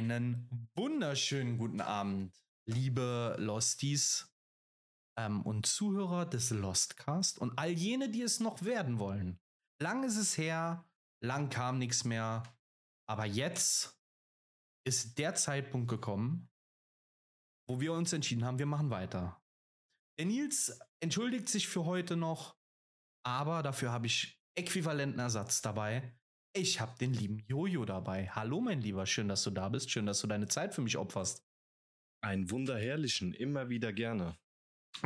Einen wunderschönen guten Abend, liebe Losties ähm, und Zuhörer des Lostcast und all jene, die es noch werden wollen. Lang ist es her, lang kam nichts mehr, aber jetzt ist der Zeitpunkt gekommen, wo wir uns entschieden haben, wir machen weiter. Der Nils entschuldigt sich für heute noch, aber dafür habe ich äquivalenten Ersatz dabei. Ich habe den lieben Jojo dabei. Hallo, mein Lieber, schön, dass du da bist. Schön, dass du deine Zeit für mich opferst. Ein wunderherrlichen, immer wieder gerne.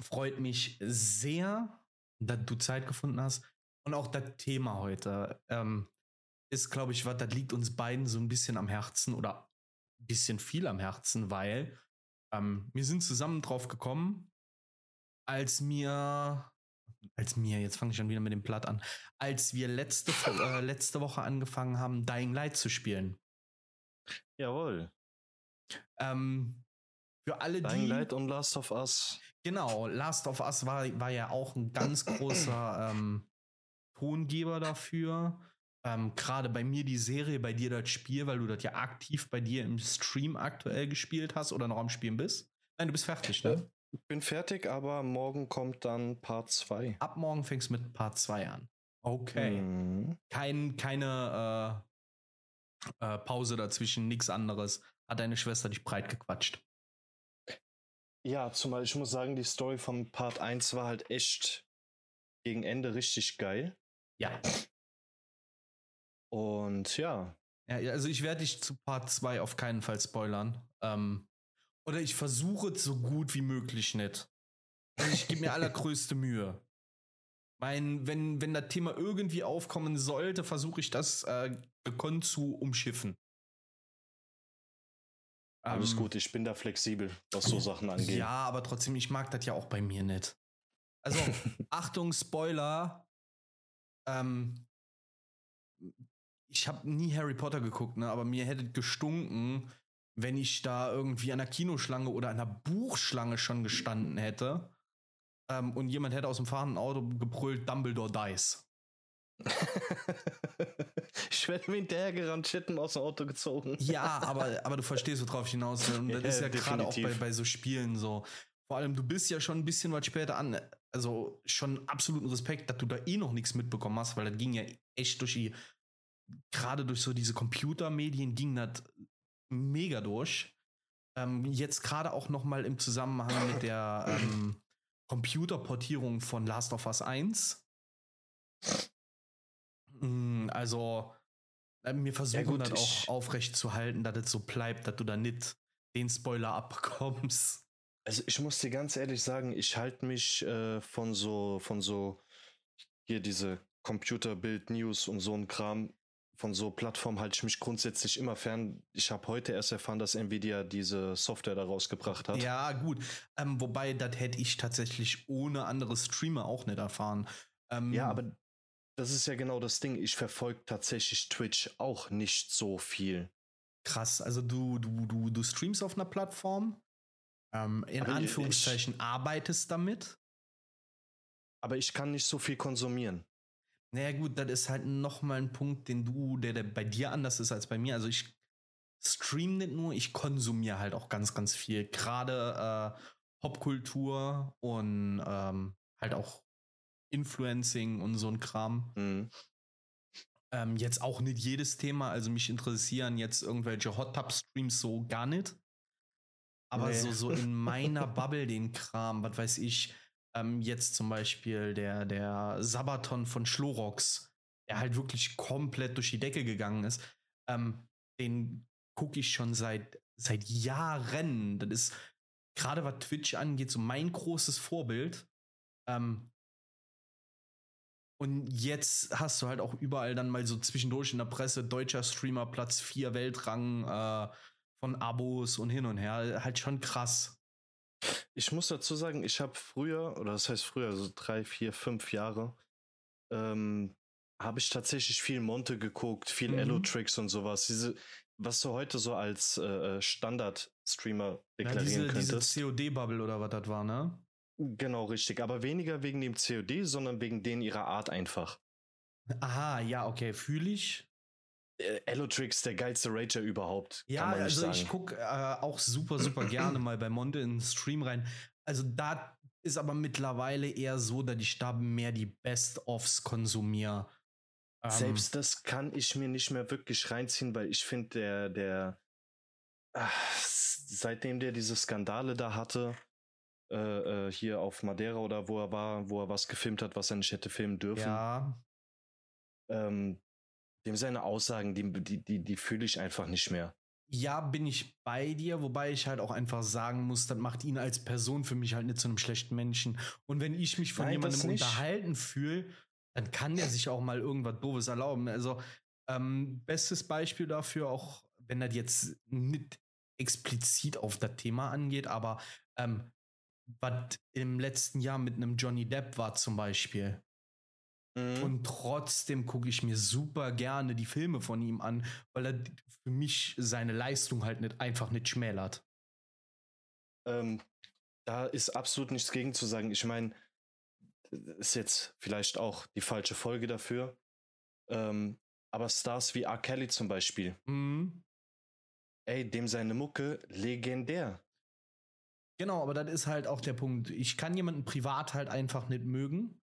Freut mich sehr, dass du Zeit gefunden hast. Und auch das Thema heute ähm, ist, glaube ich, was, das liegt uns beiden so ein bisschen am Herzen oder ein bisschen viel am Herzen, weil ähm, wir sind zusammen drauf gekommen, als mir als mir, jetzt fange ich schon wieder mit dem Platt an, als wir letzte, äh, letzte Woche angefangen haben, Dying Light zu spielen. Jawohl. Ähm, für alle Dying die. Light und Last of Us. Genau, Last of Us war, war ja auch ein ganz großer ähm, Tongeber dafür. Ähm, Gerade bei mir die Serie, bei dir das Spiel, weil du das ja aktiv bei dir im Stream aktuell gespielt hast oder noch am Spielen bist. Nein, du bist fertig, ne? Ich bin fertig, aber morgen kommt dann Part 2. Ab morgen fängst du mit Part 2 an. Okay. Mhm. Kein, keine äh, äh, Pause dazwischen, nichts anderes. Hat deine Schwester dich breit gequatscht. Ja, zumal ich muss sagen, die Story vom Part 1 war halt echt gegen Ende richtig geil. Ja. Und ja, ja ja, also ich werde dich zu Part 2 auf keinen Fall spoilern. Ähm, oder ich versuche es so gut wie möglich nicht. Also ich gebe mir allergrößte Mühe. Mein, wenn, wenn das Thema irgendwie aufkommen sollte, versuche ich das äh, gekonnt zu umschiffen. alles Ähm, gut, ich bin da flexibel, was so Sachen angeht. Ja, aber trotzdem, ich mag das ja auch bei mir nicht. Also, Achtung, Spoiler. Ähm, ich habe nie Harry Potter geguckt, ne, aber mir hätte gestunken, wenn ich da irgendwie an der Kinoschlange oder an der Buchschlange schon gestanden hätte. Ähm, und jemand hätte aus dem fahrenden Auto gebrüllt, Dumbledore dies. ich werde mir hinterhergerannt, Chitten aus dem Auto gezogen. Ja, aber, aber du verstehst, worauf ich hinaus will. Und das Ja, ist ja gerade auch bei, bei so Spielen so. Vor allem, du bist ja schon ein bisschen was später an. Also schon absoluten Respekt, dass du da eh noch nichts mitbekommen hast, weil das ging ja echt durch die, gerade durch so diese Computermedien ging das mega durch. Ähm, jetzt gerade auch noch mal im Zusammenhang mit der ähm, Computerportierung von Last of Us 1. Mm, Also, äh, wir versuchen gut, das auch aufrecht zu halten, dass es so bleibt, dass du da nicht den Spoiler abbekommst. Also ich muss dir ganz ehrlich sagen, ich halte mich äh, von so, von so hier diese Computerbild News und so ein Kram, von so Plattformen halte ich mich grundsätzlich immer fern. Ich habe heute erst erfahren, dass Nvidia diese Software da rausgebracht hat. Ja, gut. Ähm, wobei, das hätte ich tatsächlich ohne andere Streamer auch nicht erfahren. Ähm, Ja, aber das ist ja genau das Ding. Ich verfolge tatsächlich Twitch auch nicht so viel. krass. Also du, du, du, du streamst auf einer Plattform, ähm, in Aber ich- Anführungszeichen arbeitest damit. Aber ich kann nicht so viel konsumieren. Naja, gut, das ist halt nochmal ein Punkt, den du, der, der bei dir anders ist als bei mir. Also ich stream nicht nur, ich konsumiere halt auch ganz, ganz viel. Gerade äh, Popkultur und ähm, halt auch Influencing und so ein Kram. Mhm. Ähm, jetzt auch nicht jedes Thema, also mich interessieren jetzt irgendwelche Hot Tub Streams so gar nicht. Aber Nee. so, so in meiner Bubble den Kram, was weiß ich, ähm, jetzt zum Beispiel der, der Sabaton von Schlorox, der halt wirklich komplett durch die Decke gegangen ist, ähm, den gucke ich schon seit, seit Jahren. Das ist gerade was Twitch angeht, so mein großes Vorbild. Ähm, und jetzt hast du halt auch überall dann mal so zwischendurch in der Presse deutscher Streamer Platz 4 Weltrang äh, von Abos und hin und her. Halt schon krass. Ich muss dazu sagen, ich habe früher, oder das heißt früher, so drei, vier, fünf Jahre, ähm, habe ich tatsächlich viel Monte geguckt, viel Mhm. Elo-Tricks und sowas. Diese, was du heute so als äh, Standard-Streamer Ja, deklarieren diese, diese könntest. COD-Bubble oder was das war, ne? Genau, richtig. Aber weniger wegen dem COD, sondern wegen denen ihrer Art einfach. Aha, ja, okay, fühle ich. Äh, Allotrix der geilste Rager überhaupt. Ja, also ich gucke äh, auch super, super gerne mal bei Monte in den Stream rein. Also da ist aber mittlerweile eher so, dass ich da mehr die Best-ofs konsumiere. Ähm, Selbst das kann ich mir nicht mehr wirklich reinziehen, weil ich finde, der, der, ach, seitdem der diese Skandale da hatte, äh, äh, hier auf Madeira oder wo er war, wo er was gefilmt hat, was er nicht hätte filmen dürfen. Ja. Ähm, dem seine Aussagen, die, die, die, die fühle ich einfach nicht mehr. Ja, bin ich bei dir, wobei ich halt auch einfach sagen muss, das macht ihn als Person für mich halt nicht zu einem schlechten Menschen. Und wenn ich mich von Nein, jemandem unterhalten fühle, dann kann der sich auch mal irgendwas Doofes erlauben. Also, ähm, bestes Beispiel dafür, auch wenn das jetzt nicht explizit auf das Thema angeht, aber ähm, was im letzten Jahr mit einem Johnny Depp war zum Beispiel. Mhm. Und trotzdem gucke ich mir super gerne die Filme von ihm an, weil er für mich seine Leistung halt nicht einfach nicht schmälert. Ähm, da ist absolut nichts gegen zu sagen. Ich meine, ist jetzt vielleicht auch die falsche Folge dafür. Ähm, aber Stars wie R. Kelly zum Beispiel. Mhm. Ey, dem seine Mucke legendär. Genau, aber das ist halt auch der Punkt. Ich kann jemanden privat halt einfach nicht mögen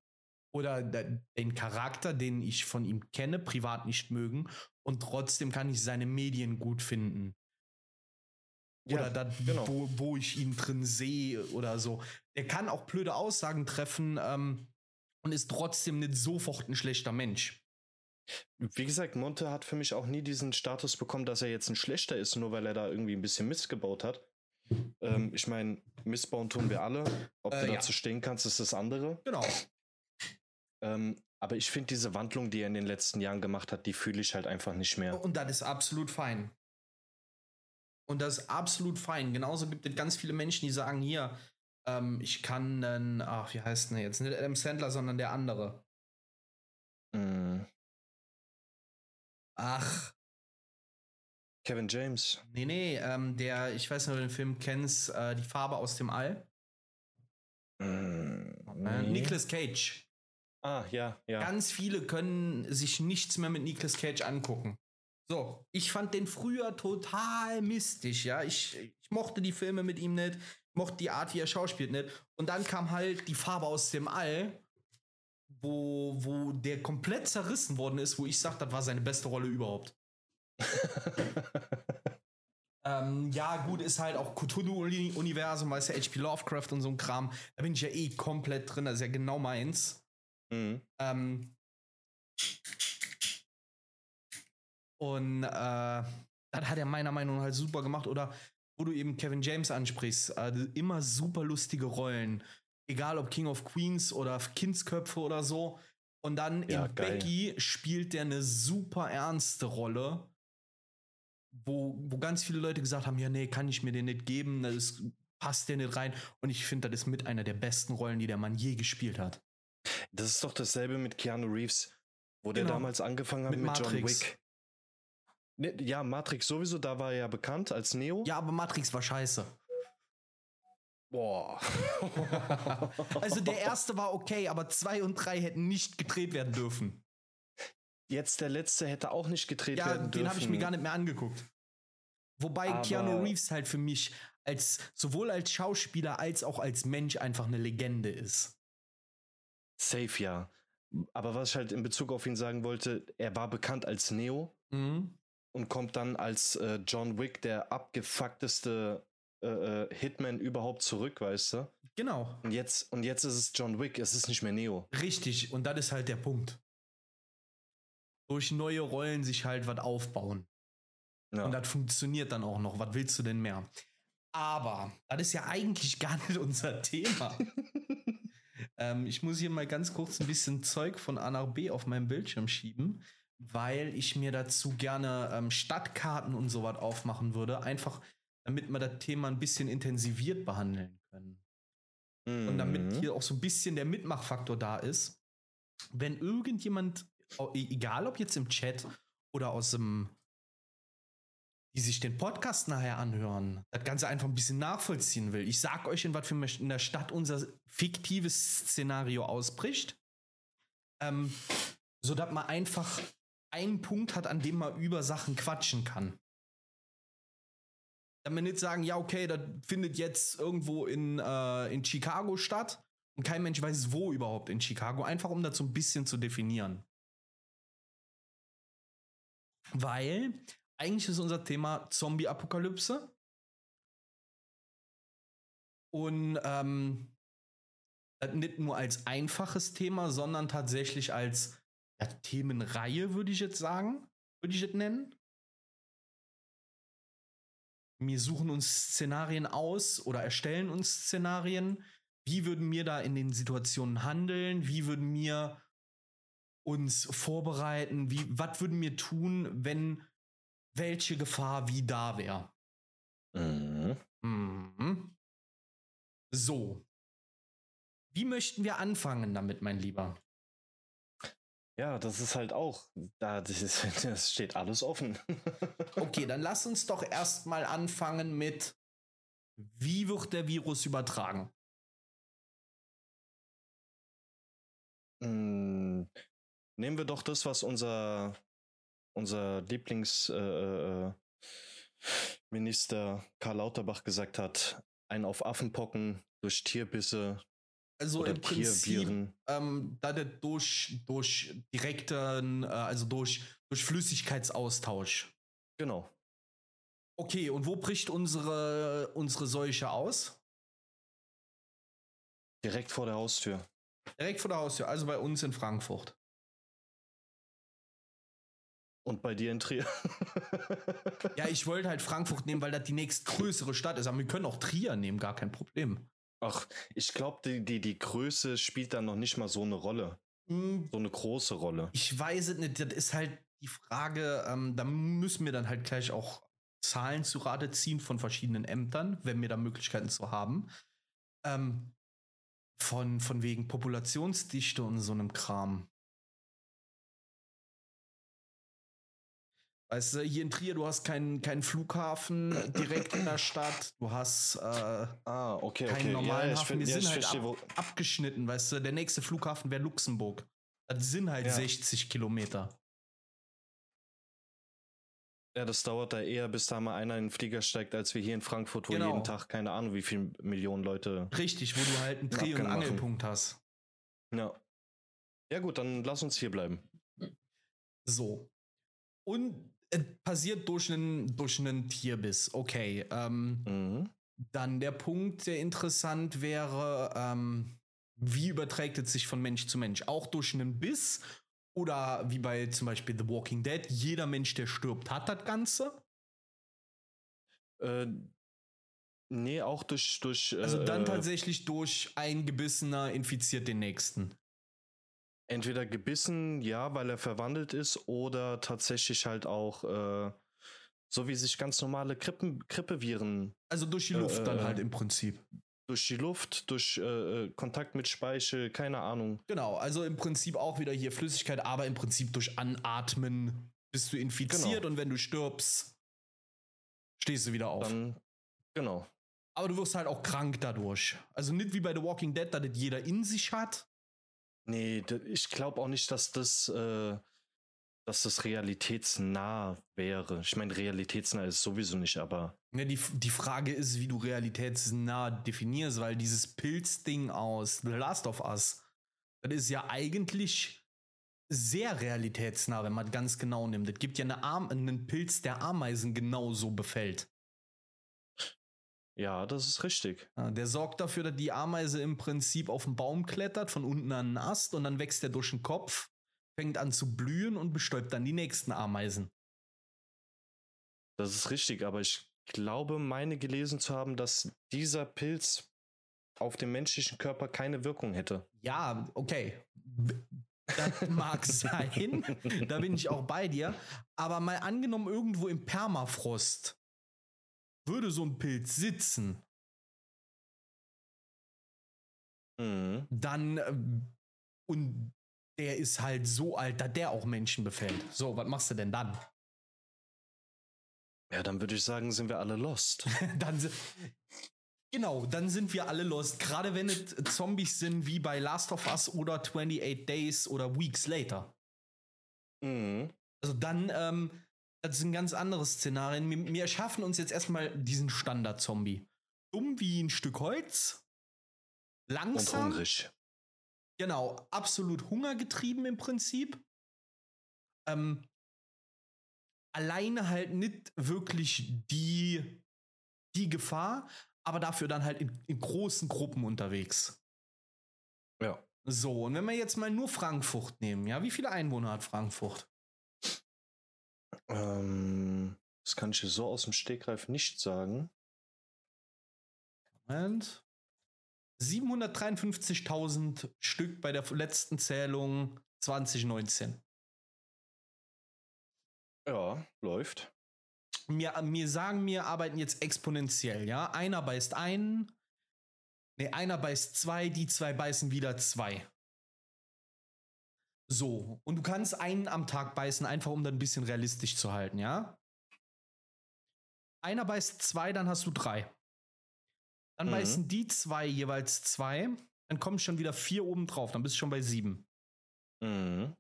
oder den Charakter, den ich von ihm kenne, privat nicht mögen und trotzdem kann ich seine Medien gut finden. Oder ja, das, genau. wo, wo ich ihn drin sehe oder so. Der kann auch blöde Aussagen treffen ähm, und ist trotzdem nicht sofort ein schlechter Mensch. Wie gesagt, Monte hat für mich auch nie diesen Status bekommen, dass er jetzt ein schlechter ist, nur weil er da irgendwie ein bisschen Mist gebaut hat. Ähm, ich meine, Missbauen tun wir alle. Ob äh, du ja. dazu stehen kannst, ist das andere. Genau. Ähm, aber ich finde diese Wandlung, die er in den letzten Jahren gemacht hat, die fühle ich halt einfach nicht mehr. Und das ist absolut fein. Und das ist absolut fein. Genauso gibt es ganz viele Menschen, die sagen, hier, ähm, ich kann dann, ach, wie heißt denn jetzt? Nicht Adam Sandler, sondern der andere. Mm. Ach. Kevin James. Nee, nee, ähm, der, ich weiß nicht, ob du den Film kennst, äh, Die Farbe aus dem All. Mm, nee. Nicolas Cage. Ah, ja, ja. Ganz viele können sich nichts mehr mit Nicolas Cage angucken. So, ich fand den früher total mystisch, ja. Ich, ich mochte die Filme mit ihm nicht, mochte die Art, wie er schauspielt nicht. Und dann kam halt die Farbe aus dem All, wo, wo der komplett zerrissen worden ist, wo ich sag, das war seine beste Rolle überhaupt. ähm, ja, gut, ist halt auch Cthulhu-Universum, weißt du, H.P. Lovecraft und so ein Kram. Da bin ich ja eh komplett drin, das ist ja genau meins. Mhm. Ähm, und äh, das hat er meiner Meinung nach halt super gemacht. Oder wo du eben Kevin James ansprichst, äh, immer super lustige Rollen. Egal ob King of Queens oder Kindsköpfe oder so. Und dann ja, in geil. Becky spielt der eine super ernste Rolle, wo, wo ganz viele Leute gesagt haben: Ja, nee, kann ich mir den nicht geben, das passt der nicht rein. Und ich finde, das ist mit einer der besten Rollen, die der Mann je gespielt hat. Das ist doch dasselbe mit Keanu Reeves, wo genau. der damals angefangen hat mit, mit John Wick. Ne, ja, Matrix sowieso, da war er ja bekannt als Neo. Ja, aber Matrix war scheiße. Boah. also der erste war okay, aber zwei und drei hätten nicht gedreht werden dürfen. Jetzt der letzte hätte auch nicht gedreht ja, werden dürfen. Ja, den habe ich mir gar nicht mehr angeguckt. Wobei aber Keanu Reeves halt für mich als sowohl als Schauspieler als auch als Mensch einfach eine Legende ist. Safe, ja. Aber was ich halt in Bezug auf ihn sagen wollte, er war bekannt als Neo mhm. und kommt dann als äh, John Wick, der abgefuckteste äh, äh, Hitman überhaupt zurück, weißt du? Genau. Und jetzt, und jetzt ist es John Wick, es ist nicht mehr Neo. Richtig, und das ist halt der Punkt. Durch neue Rollen sich halt was aufbauen. Ja. Und das funktioniert dann auch noch. Was willst du denn mehr? Aber das ist ja eigentlich gar nicht unser Thema. Ähm, ich muss hier mal ganz kurz ein bisschen Zeug von A nach B auf meinem Bildschirm schieben, weil ich mir dazu gerne ähm, Stadtkarten und sowas aufmachen würde, einfach damit wir das Thema ein bisschen intensiviert behandeln können. Mhm. Und damit mhm. hier auch so ein bisschen der Mitmachfaktor da ist. Wenn irgendjemand, e-, egal ob jetzt im Chat oder aus dem die sich den Podcast nachher anhören, das Ganze einfach ein bisschen nachvollziehen will. Ich sag euch, in was für in der Stadt unser fiktives Szenario ausbricht. Ähm, so dass man einfach einen Punkt hat, an dem man über Sachen quatschen kann. Damit nicht sagen, ja, okay, das findet jetzt irgendwo in, äh, in Chicago statt und kein Mensch weiß, wo überhaupt in Chicago, einfach um das so ein bisschen zu definieren. Weil eigentlich ist unser Thema Zombie-Apokalypse. Und ähm, nicht nur als einfaches Thema, sondern tatsächlich als ja, Themenreihe, würde ich jetzt sagen. Würde ich es nennen. Wir suchen uns Szenarien aus oder erstellen uns Szenarien. Wie würden wir da in den Situationen handeln? Wie würden wir uns vorbereiten? Wie, was würden wir tun, wenn welche Gefahr wie da wäre? Mhm. Mhm. So. Wie möchten wir anfangen damit, mein Lieber? Ja, das ist halt auch, da das, das steht alles offen. Okay, dann lass uns doch erstmal anfangen mit, wie wird der Virus übertragen? Mm, Nehmen wir doch das, was unser, unser Lieblingsminister äh, Minister Karl Lauterbach gesagt hat. Ein auf Affenpocken durch Tierbisse Also oder im Prinzip, ähm, da der durch, durch direkten, äh, also durch, durch Flüssigkeitsaustausch. Genau. Okay, und wo bricht unsere, unsere Seuche aus? Direkt vor der Haustür. Direkt vor der Haustür, also bei uns in Frankfurt. Und bei dir in Trier. Ja, ich wollte halt Frankfurt nehmen, weil das die nächstgrößere Stadt ist. Aber wir können auch Trier nehmen, gar kein Problem. Ach, ich glaube, die, die, die Größe spielt dann noch nicht mal so eine Rolle. Hm, So eine große Rolle. Ich weiß es nicht, das ist halt die Frage, ähm, da müssen wir dann halt gleich auch Zahlen zu Rate ziehen von verschiedenen Ämtern, wenn wir da Möglichkeiten zu haben. Ähm, von, von wegen Populationsdichte und so einem Kram. Weißt du, hier in Trier, du hast keinen keinen Flughafen direkt in der Stadt. Du hast äh, Ah, okay, keinen okay. normalen ja, ich, Hafen. Wir ja, sind halt verstehe, ab, abgeschnitten, weißt du. Der nächste Flughafen wäre Luxemburg. Das sind halt Ja. 60 Kilometer. Ja, das dauert da eher, bis da mal einer in den Flieger steigt, als wir hier in Frankfurt, wo Genau. jeden Tag keine Ahnung, wie viele Millionen Leute. Richtig, wo du halt einen Dreh- und machen. Angelpunkt hast. Ja. Ja, gut, dann lass uns hier bleiben. So. Und passiert durch einen, durch einen Tierbiss. Okay. Ähm, Mhm. dann der Punkt, der interessant wäre, ähm, wie überträgt es sich von Mensch zu Mensch? Auch durch einen Biss oder wie bei zum Beispiel The Walking Dead, jeder Mensch, der stirbt, hat das Ganze. Äh, nee, auch durch. durch Also dann äh, tatsächlich durch ein Gebissener infiziert den nächsten. Entweder gebissen, ja, weil er verwandelt ist, oder tatsächlich halt auch, äh, so wie sich ganz normale Grippen, Grippeviren Also durch die Äh, Luft dann äh, halt im Prinzip. durch die Luft, durch äh, äh, Kontakt mit Speichel, keine Ahnung. Genau, also im Prinzip auch wieder hier Flüssigkeit, aber im Prinzip durch Anatmen bist du infiziert Genau. und wenn du stirbst, stehst du wieder auf. Dann, genau. aber du wirst halt auch krank dadurch. Also nicht wie bei The Walking Dead, da das jeder in sich hat. Nee, ich glaube auch nicht, dass das, äh, dass das realitätsnah wäre. Ich meine, realitätsnah ist sowieso nicht, aber Ja, die, die Frage ist, wie du realitätsnah definierst, weil dieses Pilzding aus The Last of Us, das ist ja eigentlich sehr realitätsnah, wenn man ganz genau nimmt. Es gibt ja eine Arm, einen Pilz, der Ameisen genauso befällt. Ja, das ist richtig. Der sorgt dafür, dass die Ameise im Prinzip auf den Baum klettert, von unten an einen Ast und dann wächst er durch den Kopf, fängt an zu blühen und bestäubt dann die nächsten Ameisen. Das ist richtig, aber ich glaube, meine gelesen zu haben, dass dieser Pilz auf dem menschlichen Körper keine Wirkung hätte. Ja, okay. Das mag sein. da bin ich auch bei dir. Aber mal angenommen, irgendwo im Permafrost würde so ein Pilz sitzen, Mhm. dann ähm, und der ist halt so alt, dass der auch Menschen befällt. So, was machst du denn dann? Ja, dann würde ich sagen, sind wir alle lost. dann genau, dann sind wir alle lost. Gerade wenn es Zombies sind wie bei Last of Us oder 28 Days oder Weeks Later. mhm. Also dann, ähm, das sind ganz andere Szenarien. Wir, wir erschaffen uns jetzt erstmal diesen Standard-Zombie. Dumm wie ein Stück Holz. Und Langsam. hungrig. Genau, absolut hungergetrieben im Prinzip. Ähm, alleine halt nicht wirklich die, die Gefahr, aber dafür dann halt in, in großen Gruppen unterwegs. Ja. So, und wenn wir jetzt mal nur Frankfurt nehmen, ja, wie viele Einwohner hat Frankfurt? Ähm, das kann ich so aus dem Stegreif nicht sagen. Moment. 753.000 Stück bei der letzten Zählung 2019. Ja, läuft. Mir, mir sagen, wir arbeiten jetzt exponentiell, ja. Einer beißt einen, ne, einer beißt zwei, die zwei beißen wieder zwei. So, und du kannst einen am Tag beißen, einfach um dann ein bisschen realistisch zu halten, ja. Einer beißt zwei, dann hast du drei. Dann Mhm. beißen die zwei jeweils zwei, dann kommen schon wieder vier oben drauf, dann bist du schon bei sieben. Mhm.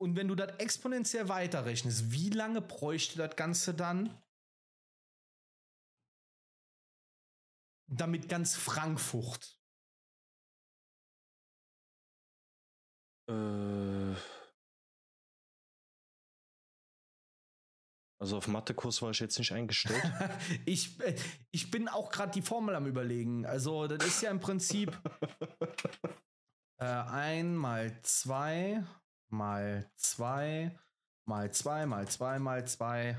Und wenn du das exponentiell weiterrechnest, wie lange bräuchte das Ganze dann, damit ganz Frankfurt Äh, also auf Mathekurs war ich jetzt nicht eingestellt. ich, äh, ich bin auch gerade die Formel am überlegen. Also, das ist ja im Prinzip äh, ein mal zwei mal zwei mal zwei mal zwei mal zwei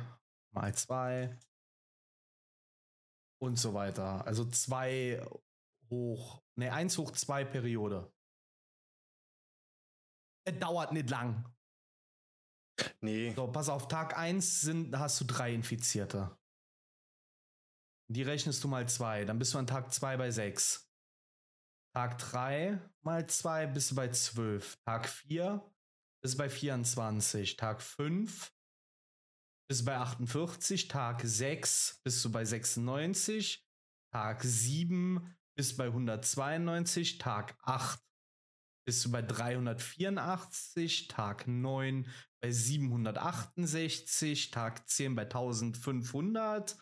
mal zwei und so weiter. Also zwei hoch, ne, eins hoch zwei Periode. Es dauert nicht lang. nee, So, pass auf, Tag 1 sind, hast du drei Infizierte. Die rechnest du mal zwei, dann bist du an Tag 2 bei 6. Tag 3 mal 2 bist du bei 12. Tag 4 bist du bei 24. Tag 5 bist du bei 48. Tag 6 bist du bei 96. Tag 7 bist du bei 192. Tag 8 bist du bei 384. Tag 9 bei 768, Tag 10 bei 1500,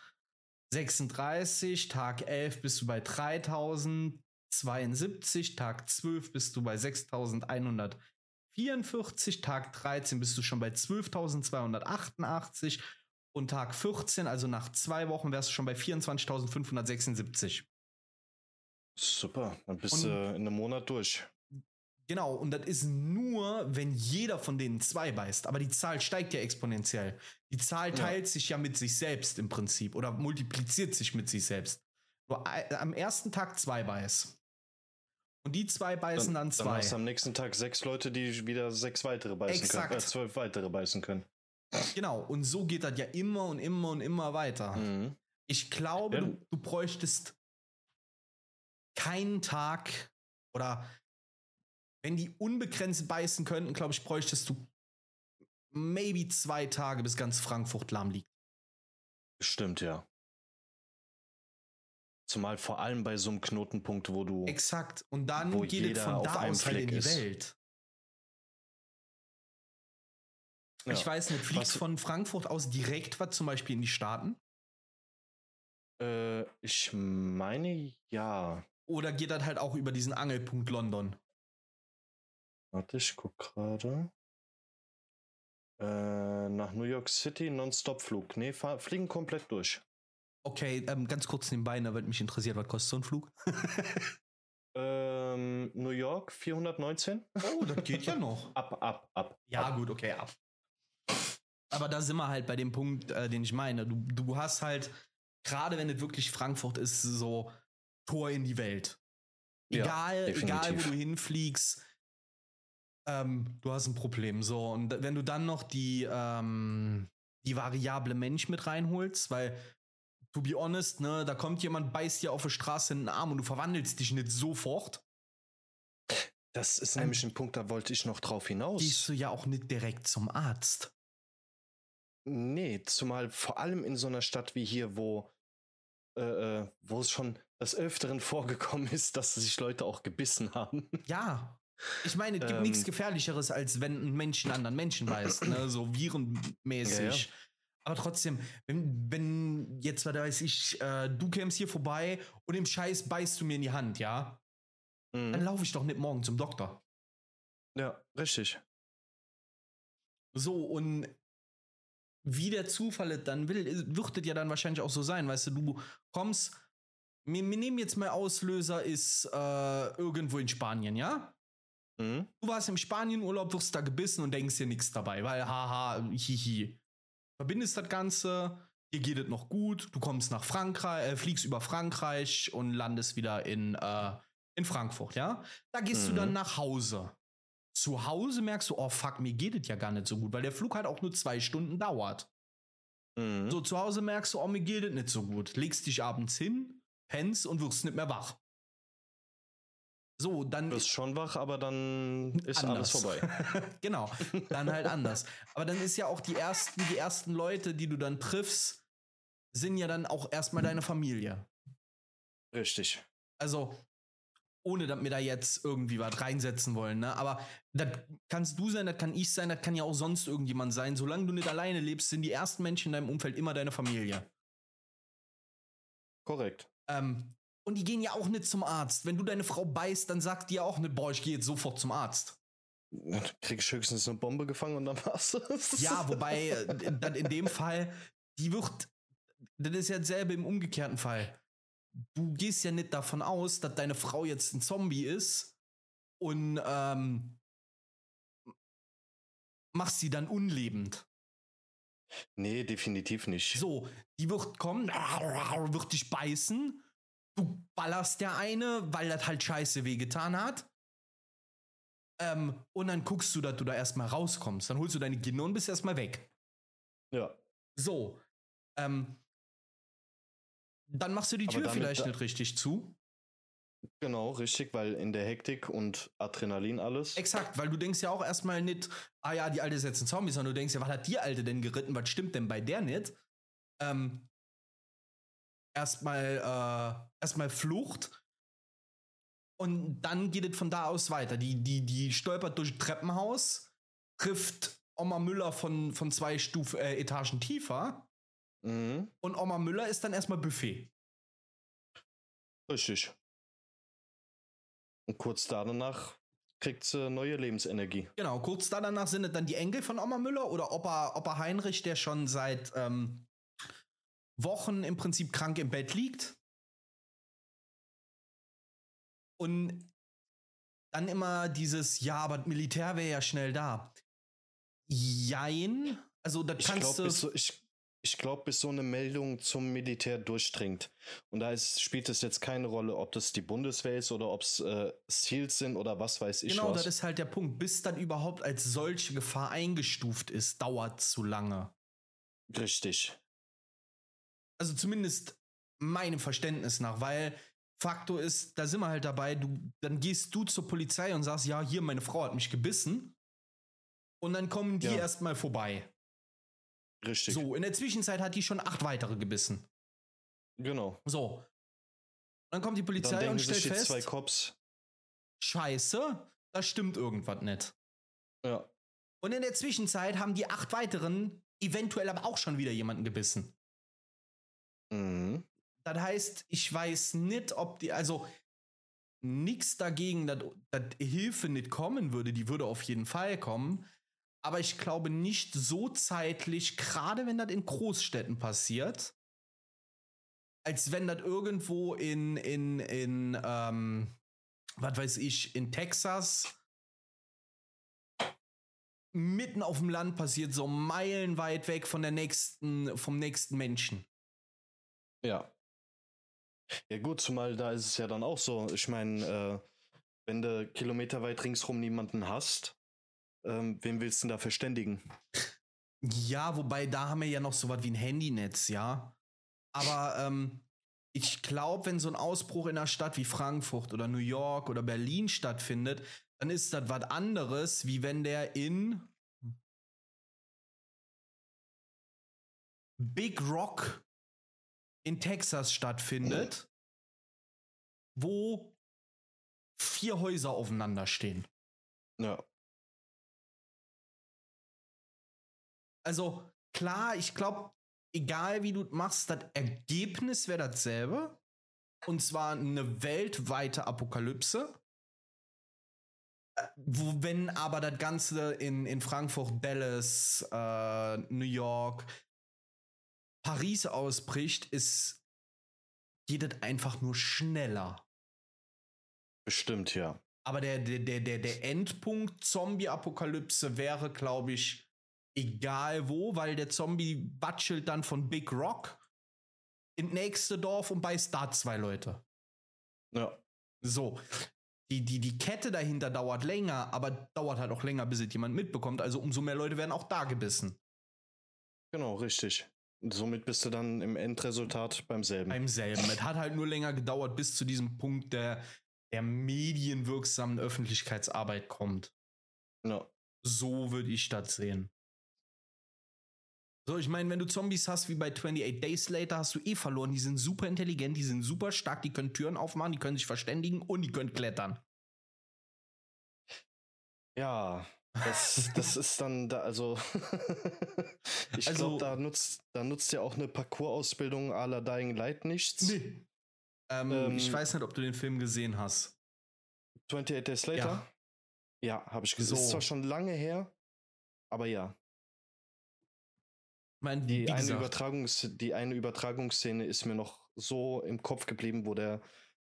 36, Tag 11 bist du bei 3072, Tag 12 bist du bei 6144, Tag 13 bist du schon bei 12288 und Tag 14, also nach zwei Wochen, wärst du schon bei 24.576. super. Dann bist Und- du in einem Monat durch. Genau, und das ist nur, wenn jeder von denen zwei beißt. Aber die Zahl steigt ja exponentiell. Die Zahl Ja. teilt sich ja mit sich selbst im Prinzip oder multipliziert sich mit sich selbst. Nur am ersten Tag zwei beißt. Und die zwei beißen dann, Dann zwei. hast du am nächsten Tag sechs Leute, die wieder sechs weitere beißen Exakt. können. Äh, zwölf weitere beißen können. genau, und so geht das ja immer und immer und immer weiter. Mhm. Ich glaube, Ja. du, du bräuchtest keinen Tag oder wenn die unbegrenzt beißen könnten, glaube ich, bräuchtest du maybe zwei Tage, bis ganz Frankfurt lahm liegt. Stimmt, ja. Zumal vor allem bei so einem Knotenpunkt, wo du. Exakt. Und dann geht es von da aus halt in die ist. Welt. Ja. Ich weiß nicht, fliegt Was- von Frankfurt aus direkt was zum Beispiel in die Staaten? Äh, ich meine ja. Oder geht das halt auch über diesen Angelpunkt London? Warte, ich guck gerade. Äh, nach New York City Non-Stop-Flug. Nee, fliegen komplett durch. Okay, ähm, ganz kurz nebenbei, da wird mich interessiert, was kostet so ein Flug? Ähm, New York 419. oh, das geht ja noch. Ab, ab, ab. Ja, ab. gut, okay, ab. Aber da sind wir halt bei dem Punkt, äh, den ich meine. Du, du hast halt, gerade wenn es wirklich Frankfurt ist, so Tor in die Welt. Ja, Egal, egal wo du hinfliegst, ähm, du hast ein Problem. So, und wenn du dann noch die, ähm, die Variable Mensch mit reinholst, weil, to be honest, ne, da kommt jemand, beißt dir auf der Straße in den Arm und du verwandelst dich nicht sofort, Das ist Ähm, nämlich ein Punkt, da wollte ich noch drauf hinaus. gehst du ja auch nicht direkt zum Arzt. Nee, zumal vor allem in so einer Stadt wie hier, wo, äh, äh, wo es schon des Öfteren vorgekommen ist, dass sich Leute auch gebissen haben. Ja, Ich meine, es gibt Ähm. nichts Gefährlicheres, als wenn ein Mensch einen anderen Menschen beißt, ne? so virenmäßig. Ja, Aber trotzdem, wenn, wenn jetzt, was weiß ich, äh, du kämst hier vorbei und im Scheiß beißt du mir in die Hand, ja? Dann Mhm. laufe ich doch nicht morgen zum Doktor. Ja, richtig. So, und wie der Zufall es dann will, wird es ja dann wahrscheinlich auch so sein, weißt du, du kommst, wir, wir nehmen jetzt mal Auslöser, ist äh, irgendwo in Spanien, ja? Mhm. Du warst im Spanienurlaub, wirst da gebissen und denkst dir nichts dabei, weil haha, hihi. Verbindest das Ganze, dir geht es noch gut, du kommst nach Frankreich, äh, fliegst über Frankreich und landest wieder in, äh, in Frankfurt, ja? Da gehst du Mhm. dann nach Hause. Zu Hause merkst du, oh fuck, mir geht es ja gar nicht so gut, weil der Flug halt auch nur zwei Stunden dauert. Mhm. So, zu Hause merkst du, oh, mir geht es nicht so gut. Legst dich abends hin, pennst und wirst nicht mehr wach. So, dann Du bist schon wach, aber dann ist alles vorbei. genau, dann halt anders. Aber dann ist ja auch die ersten, die ersten Leute, die du dann triffst, sind ja dann auch erstmal deine Familie. Richtig. Also, ohne dass wir da jetzt irgendwie was reinsetzen wollen, ne? Aber das kannst du sein, das kann ich sein, das kann ja auch sonst irgendjemand sein. Solange du nicht alleine lebst, sind die ersten Menschen in deinem Umfeld immer deine Familie. Korrekt. Ähm, und die gehen ja auch nicht zum Arzt. Wenn du deine Frau beißt, dann sagt die ja auch nicht, boah, ich gehe jetzt sofort zum Arzt. Du kriegst höchstens eine Bombe gefangen und dann war's das. Ja, wobei, äh, dann in dem Fall, die wird, das ist ja dasselbe im umgekehrten Fall. Du gehst ja nicht davon aus, dass deine Frau jetzt ein Zombie ist und ähm, machst sie dann unlebend. Nee, definitiv nicht. So, die wird kommen, wird dich beißen. Du ballerst der eine, weil das halt scheiße wehgetan hat. Ähm, und dann guckst du, dass du da erstmal rauskommst. Dann holst du deine Kinder und bist erstmal weg. Ja. So. Ähm, dann machst du die Aber Tür vielleicht nicht richtig zu. Genau, richtig, weil in der Hektik und Adrenalin alles. Exakt, weil du denkst ja auch erstmal nicht, ah ja, die Alte ist jetzt ein Zombie, sondern du denkst ja, was hat die Alte denn geritten? Was stimmt denn bei der nicht? Ähm, erstmal, äh, erstmal Flucht. Und dann geht es von da aus weiter. Die, die, die stolpert durch Treppenhaus, trifft Oma Müller von, von zwei Stufen, äh, Etagen tiefer. Mhm. Und Oma Müller ist dann erstmal Buffet. Richtig. Und kurz danach kriegt sie neue Lebensenergie. Genau, kurz da danach sind es dann die Enkel von Oma Müller oder Opa, Opa Heinrich, der schon seit ähm, Wochen im Prinzip krank im Bett liegt. Und dann immer dieses, ja, aber das Militär wäre ja schnell da. Jein. Also, das Ich kannst glaube, du. so, ich, ich glaub, bis so eine Meldung zum Militär durchdringt. Und da ist, spielt es jetzt keine Rolle, ob das die Bundeswehr ist oder ob es äh, SEALs sind oder was weiß ich genau, was. das ist halt der Punkt. Bis dann überhaupt als solche Gefahr eingestuft ist, dauert zu lange. Richtig. Also zumindest meinem Verständnis nach, weil Faktor ist, da sind wir halt dabei, du, dann gehst du zur Polizei und sagst, ja, hier, meine Frau hat mich gebissen. Und dann kommen die Ja. erstmal vorbei. Richtig. So, in der Zwischenzeit hat die schon acht weitere gebissen. Genau. So. Dann kommt die Dann Polizei denken und sich stellt zwei fest, Cops. scheiße, da stimmt irgendwas nicht. Ja. Und in der Zwischenzeit haben die acht weiteren eventuell aber auch schon wieder jemanden gebissen. Mhm. Das heißt, ich weiß nicht, ob die, also nichts dagegen, dass, dass Hilfe nicht kommen würde, die würde auf jeden Fall kommen. Aber ich glaube nicht so zeitlich, gerade wenn das in Großstädten passiert, als wenn das irgendwo in, in, in, ähm, was weiß ich, in Texas mitten auf dem Land passiert, so meilenweit weg von der nächsten, vom nächsten Menschen. Ja. Ja, gut, zumal da ist es ja dann auch so. Ich meine, äh, wenn du kilometerweit ringsrum niemanden hast, ähm, wen willst du denn da verständigen? Ja, wobei da haben wir ja noch so was wie ein Handynetz, ja. Aber ähm, ich glaube, wenn so ein Ausbruch in einer Stadt wie Frankfurt oder New York oder Berlin stattfindet, dann ist das was anderes, wie wenn der in Big Rock in Texas stattfindet, wo vier Häuser aufeinander stehen. Ja. Also klar, ich glaube, egal wie du machst, das Ergebnis wäre dasselbe. Und zwar eine weltweite Apokalypse. Äh, Wo, wenn aber das Ganze in, in Frankfurt, Dallas, äh, New York, Paris ausbricht, ist, geht es einfach nur schneller. Bestimmt, ja. Aber der, der, der, der, der Endpunkt Zombie-Apokalypse wäre, glaube ich, egal wo, weil der Zombie watschelt dann von Big Rock ins nächste Dorf und beißt da zwei Leute. Ja. So. Die, die, die Kette dahinter dauert länger, aber dauert halt auch länger, bis es jemand mitbekommt. Also umso mehr Leute werden auch da gebissen. Genau, richtig. Somit bist du dann im Endresultat beim selben. Beim selben. Es hat halt nur länger gedauert, bis zu diesem Punkt der, der medienwirksamen Öffentlichkeitsarbeit kommt. ja. So würde ich das sehen. So, ich meine, wenn du Zombies hast wie bei 28 Days Later, hast du eh verloren. Die sind super intelligent, die sind super stark, die können Türen aufmachen, die können sich verständigen und die können klettern. Ja, das, das ist dann da, also ich Also- glaube, da nutzt, da nutzt ja auch eine Parcours-Ausbildung à la Dying Light nichts. Nee. Ähm, Ähm, ich weiß nicht, ob du den Film gesehen hast. 28 Days Later? Ja, habe ich gesehen. So. Ist zwar schon lange her, aber ja. Ich meine, Die eine, gesagt, Übertragungs, die eine Übertragungsszene ist mir noch so im Kopf geblieben, wo der,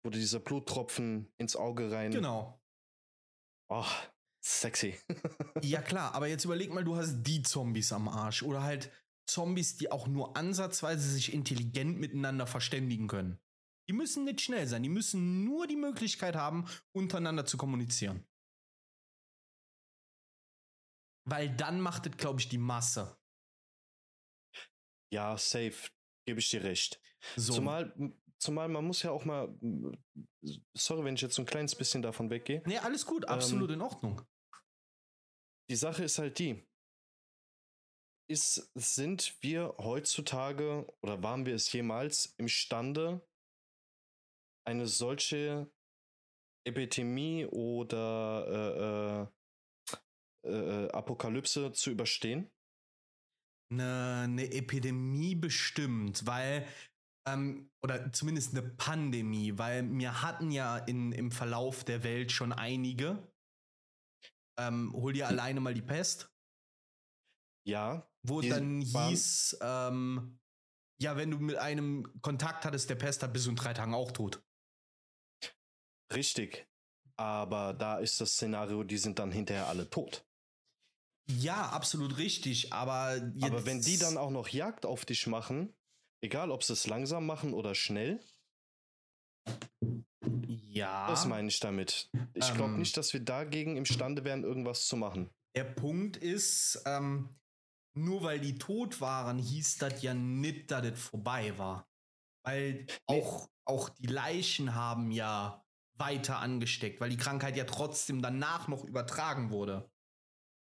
wo dieser Bluttropfen ins Auge rein. genau. Oh, sexy. Ja, klar, aber jetzt überleg mal, du hast die Zombies am Arsch oder halt Zombies, die auch nur ansatzweise sich intelligent miteinander verständigen können. Die müssen nicht schnell sein, die müssen nur die Möglichkeit haben, untereinander zu kommunizieren. Weil dann macht es, glaube ich, die Masse. ja, safe. Gebe ich dir recht. So. Zumal, zumal man muss ja auch mal. Sorry, wenn ich jetzt so ein kleines bisschen davon weggehe. nee, alles gut, absolut in Ordnung. Die Sache ist halt die. Ist, sind wir heutzutage oder waren wir es jemals imstande, eine solche Epidemie oder äh, äh, äh, Apokalypse zu überstehen? Eine, eine Epidemie bestimmt, weil, ähm, oder zumindest eine Pandemie, weil wir hatten ja in, im Verlauf der Welt schon einige. Ähm, hol dir alleine mal die Pest, Ja, wo dann hieß, ähm, ja, wenn du mit einem Kontakt hattest, der Pest hat, bist du in drei Tagen auch tot. richtig. Aber da ist das Szenario, die sind dann hinterher alle tot. Ja, absolut richtig, aber jetzt, Aber wenn die dann auch noch Jagd auf dich machen, egal ob sie es langsam machen oder schnell, ja, das meine ich damit. Ich glaube Ähm. nicht, dass wir dagegen imstande wären, irgendwas zu machen. Der Punkt ist, ähm, nur weil die tot waren, hieß das ja nicht, dass es vorbei war. Weil auch, auch die Leichen haben ja weiter angesteckt, weil die Krankheit ja trotzdem danach noch übertragen wurde.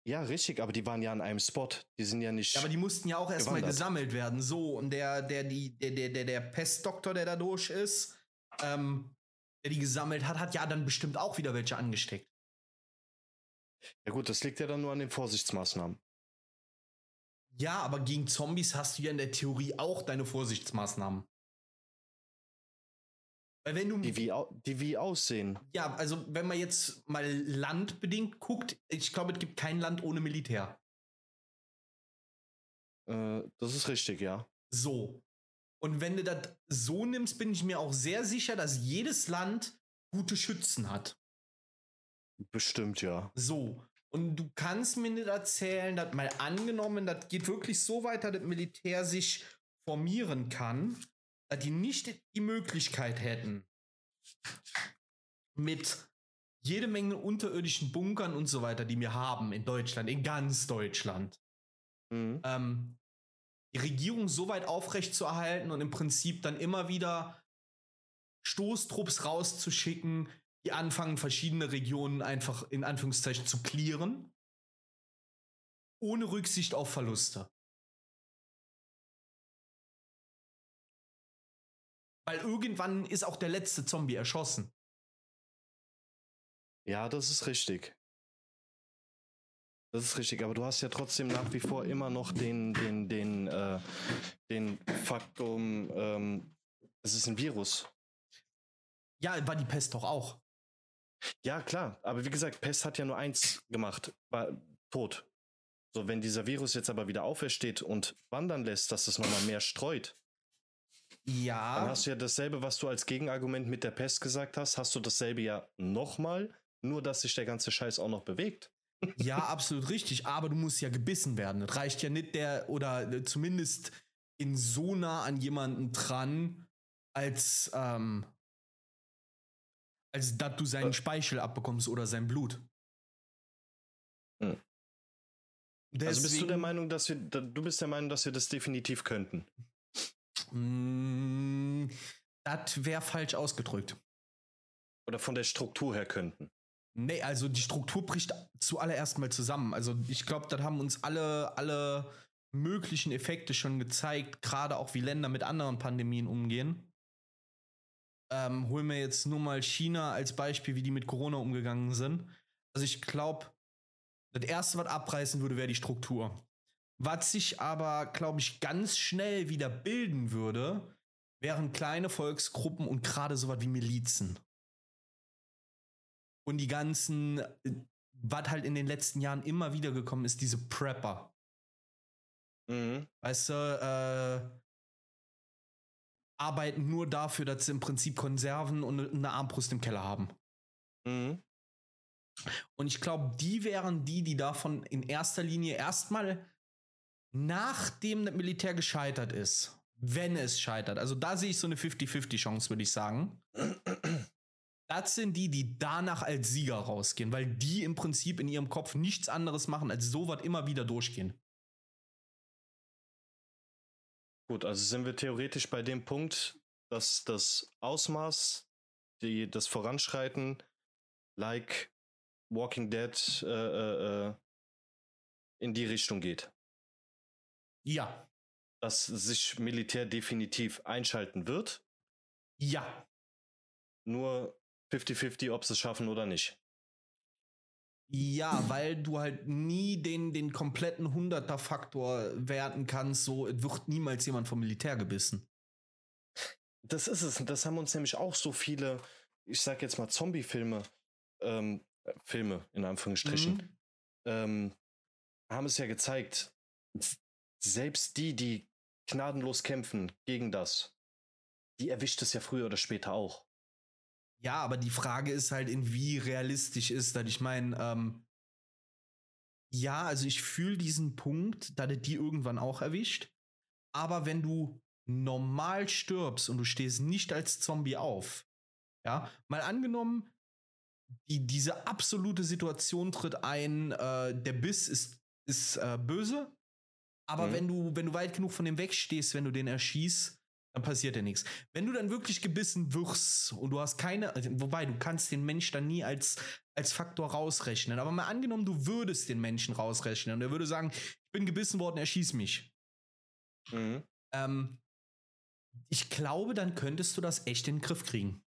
Ja, richtig, aber die waren ja an einem Spot. Die sind ja nicht. Ja, aber die mussten ja auch erstmal gesammelt werden. So, und der, der, die, der, der, der, der Pestdoktor, der da durch ist, ähm, der die gesammelt hat, hat ja dann bestimmt auch wieder welche angesteckt. ja, gut, das liegt ja dann nur an den Vorsichtsmaßnahmen. Ja, aber gegen Zombies hast du ja in der Theorie auch deine Vorsichtsmaßnahmen. Weil wenn du Die wie, die wie aussehen. Ja, also wenn man jetzt mal landbedingt guckt, ich glaube, es gibt kein Land ohne Militär. Äh, das ist richtig, ja. So. Und wenn du das so nimmst, bin ich mir auch sehr sicher, dass jedes Land gute Schützen hat. Bestimmt, ja. So. Und du kannst mir nicht erzählen, dass mal angenommen, das geht wirklich so weit, dass das Militär sich formieren kann, die nicht die Möglichkeit hätten, mit jede Menge unterirdischen Bunkern und so weiter, die wir haben in Deutschland, in ganz Deutschland, Mhm. ähm, die Regierung so weit aufrechtzuerhalten und im Prinzip dann immer wieder Stoßtrupps rauszuschicken, die anfangen, verschiedene Regionen einfach in Anführungszeichen zu clearen, ohne Rücksicht auf Verluste. Weil irgendwann ist auch der letzte Zombie erschossen. Ja, das ist richtig. Das ist richtig, aber du hast ja trotzdem nach wie vor immer noch den, den, den, äh, den Faktum, ähm, es ist ein Virus. Ja, war die Pest doch auch. Ja, klar, aber wie gesagt, Pest hat ja nur eins gemacht, war tot. So, wenn dieser Virus jetzt aber wieder aufersteht und wandern lässt, dass es nochmal mehr streut, Ja. dann hast du ja dasselbe, was du als Gegenargument mit der Pest gesagt hast, hast du dasselbe ja nochmal, nur dass sich der ganze Scheiß auch noch bewegt. Ja, absolut richtig. Aber du musst ja gebissen werden. Das reicht ja nicht der, oder äh, zumindest in so nah an jemanden dran, als, ähm, als dass du seinen Äh. Speichel abbekommst oder sein Blut. Hm. Also bist du der Deswegen- Meinung, dass wir, du bist der Meinung, dass wir das definitiv könnten? Mm, Das wäre falsch ausgedrückt. Oder von der Struktur her könnten? Nee, also die Struktur bricht zuallererst mal zusammen. Also ich glaube, das haben uns alle, alle möglichen Effekte schon gezeigt, gerade auch wie Länder mit anderen Pandemien umgehen. Ähm, holen wir jetzt nur mal China als Beispiel, wie die mit Corona umgegangen sind. Also ich glaube, das erste, was abreißen würde, wäre die Struktur. Was sich aber, glaube ich, ganz schnell wieder bilden würde, wären kleine Volksgruppen und gerade sowas wie Milizen. Und die ganzen, was halt in den letzten Jahren immer wieder gekommen ist, diese Prepper. Mhm. Weißt du, äh, arbeiten nur dafür, dass sie im Prinzip Konserven und eine Armbrust im Keller haben. Mhm. Und ich glaube, die wären die, die davon in erster Linie erstmal nachdem das Militär gescheitert ist, wenn es scheitert, also da sehe ich so eine 50-50 Chance, würde ich sagen. Das sind die, die danach als Sieger rausgehen, weil die im Prinzip in ihrem Kopf nichts anderes machen, als sowas immer wieder durchgehen. Gut, also sind wir theoretisch bei dem Punkt, dass das Ausmaß, die, das Voranschreiten, like Walking Dead, äh, äh, äh, in die Richtung geht. Ja, Dass sich Militär definitiv einschalten wird, ja, nur 50-50, ob sie es schaffen oder nicht. Ja, weil du halt nie den, den kompletten Hunderter-Faktor werten kannst, so wird niemals jemand vom Militär gebissen. Das ist es. Das haben uns nämlich auch so viele, ich sag jetzt mal Zombie-Filme, ähm, äh, Filme in Anführungsstrichen, Mhm. ähm, haben es ja gezeigt. Selbst die, die gnadenlos kämpfen gegen das, die erwischt es ja früher oder später auch. Ja, aber die Frage ist halt, in wie realistisch ist das? Ich meine, ähm, ja, also ich fühle diesen Punkt, dass es die irgendwann auch erwischt. Aber wenn du normal stirbst und du stehst nicht als Zombie auf, ja, mal angenommen, die, diese absolute Situation tritt ein, äh, der Biss ist, ist äh, böse, aber Mhm. wenn du, wenn du weit genug von dem wegstehst, wenn du den erschießt, dann passiert ja nichts. Wenn du dann wirklich gebissen wirst und du hast keine, also, wobei du kannst den Mensch dann nie als, als Faktor rausrechnen, aber mal angenommen, du würdest den Menschen rausrechnen und er würde sagen, ich bin gebissen worden, erschieß mich. Mhm. Ähm, ich glaube, dann könntest du das echt in den Griff kriegen.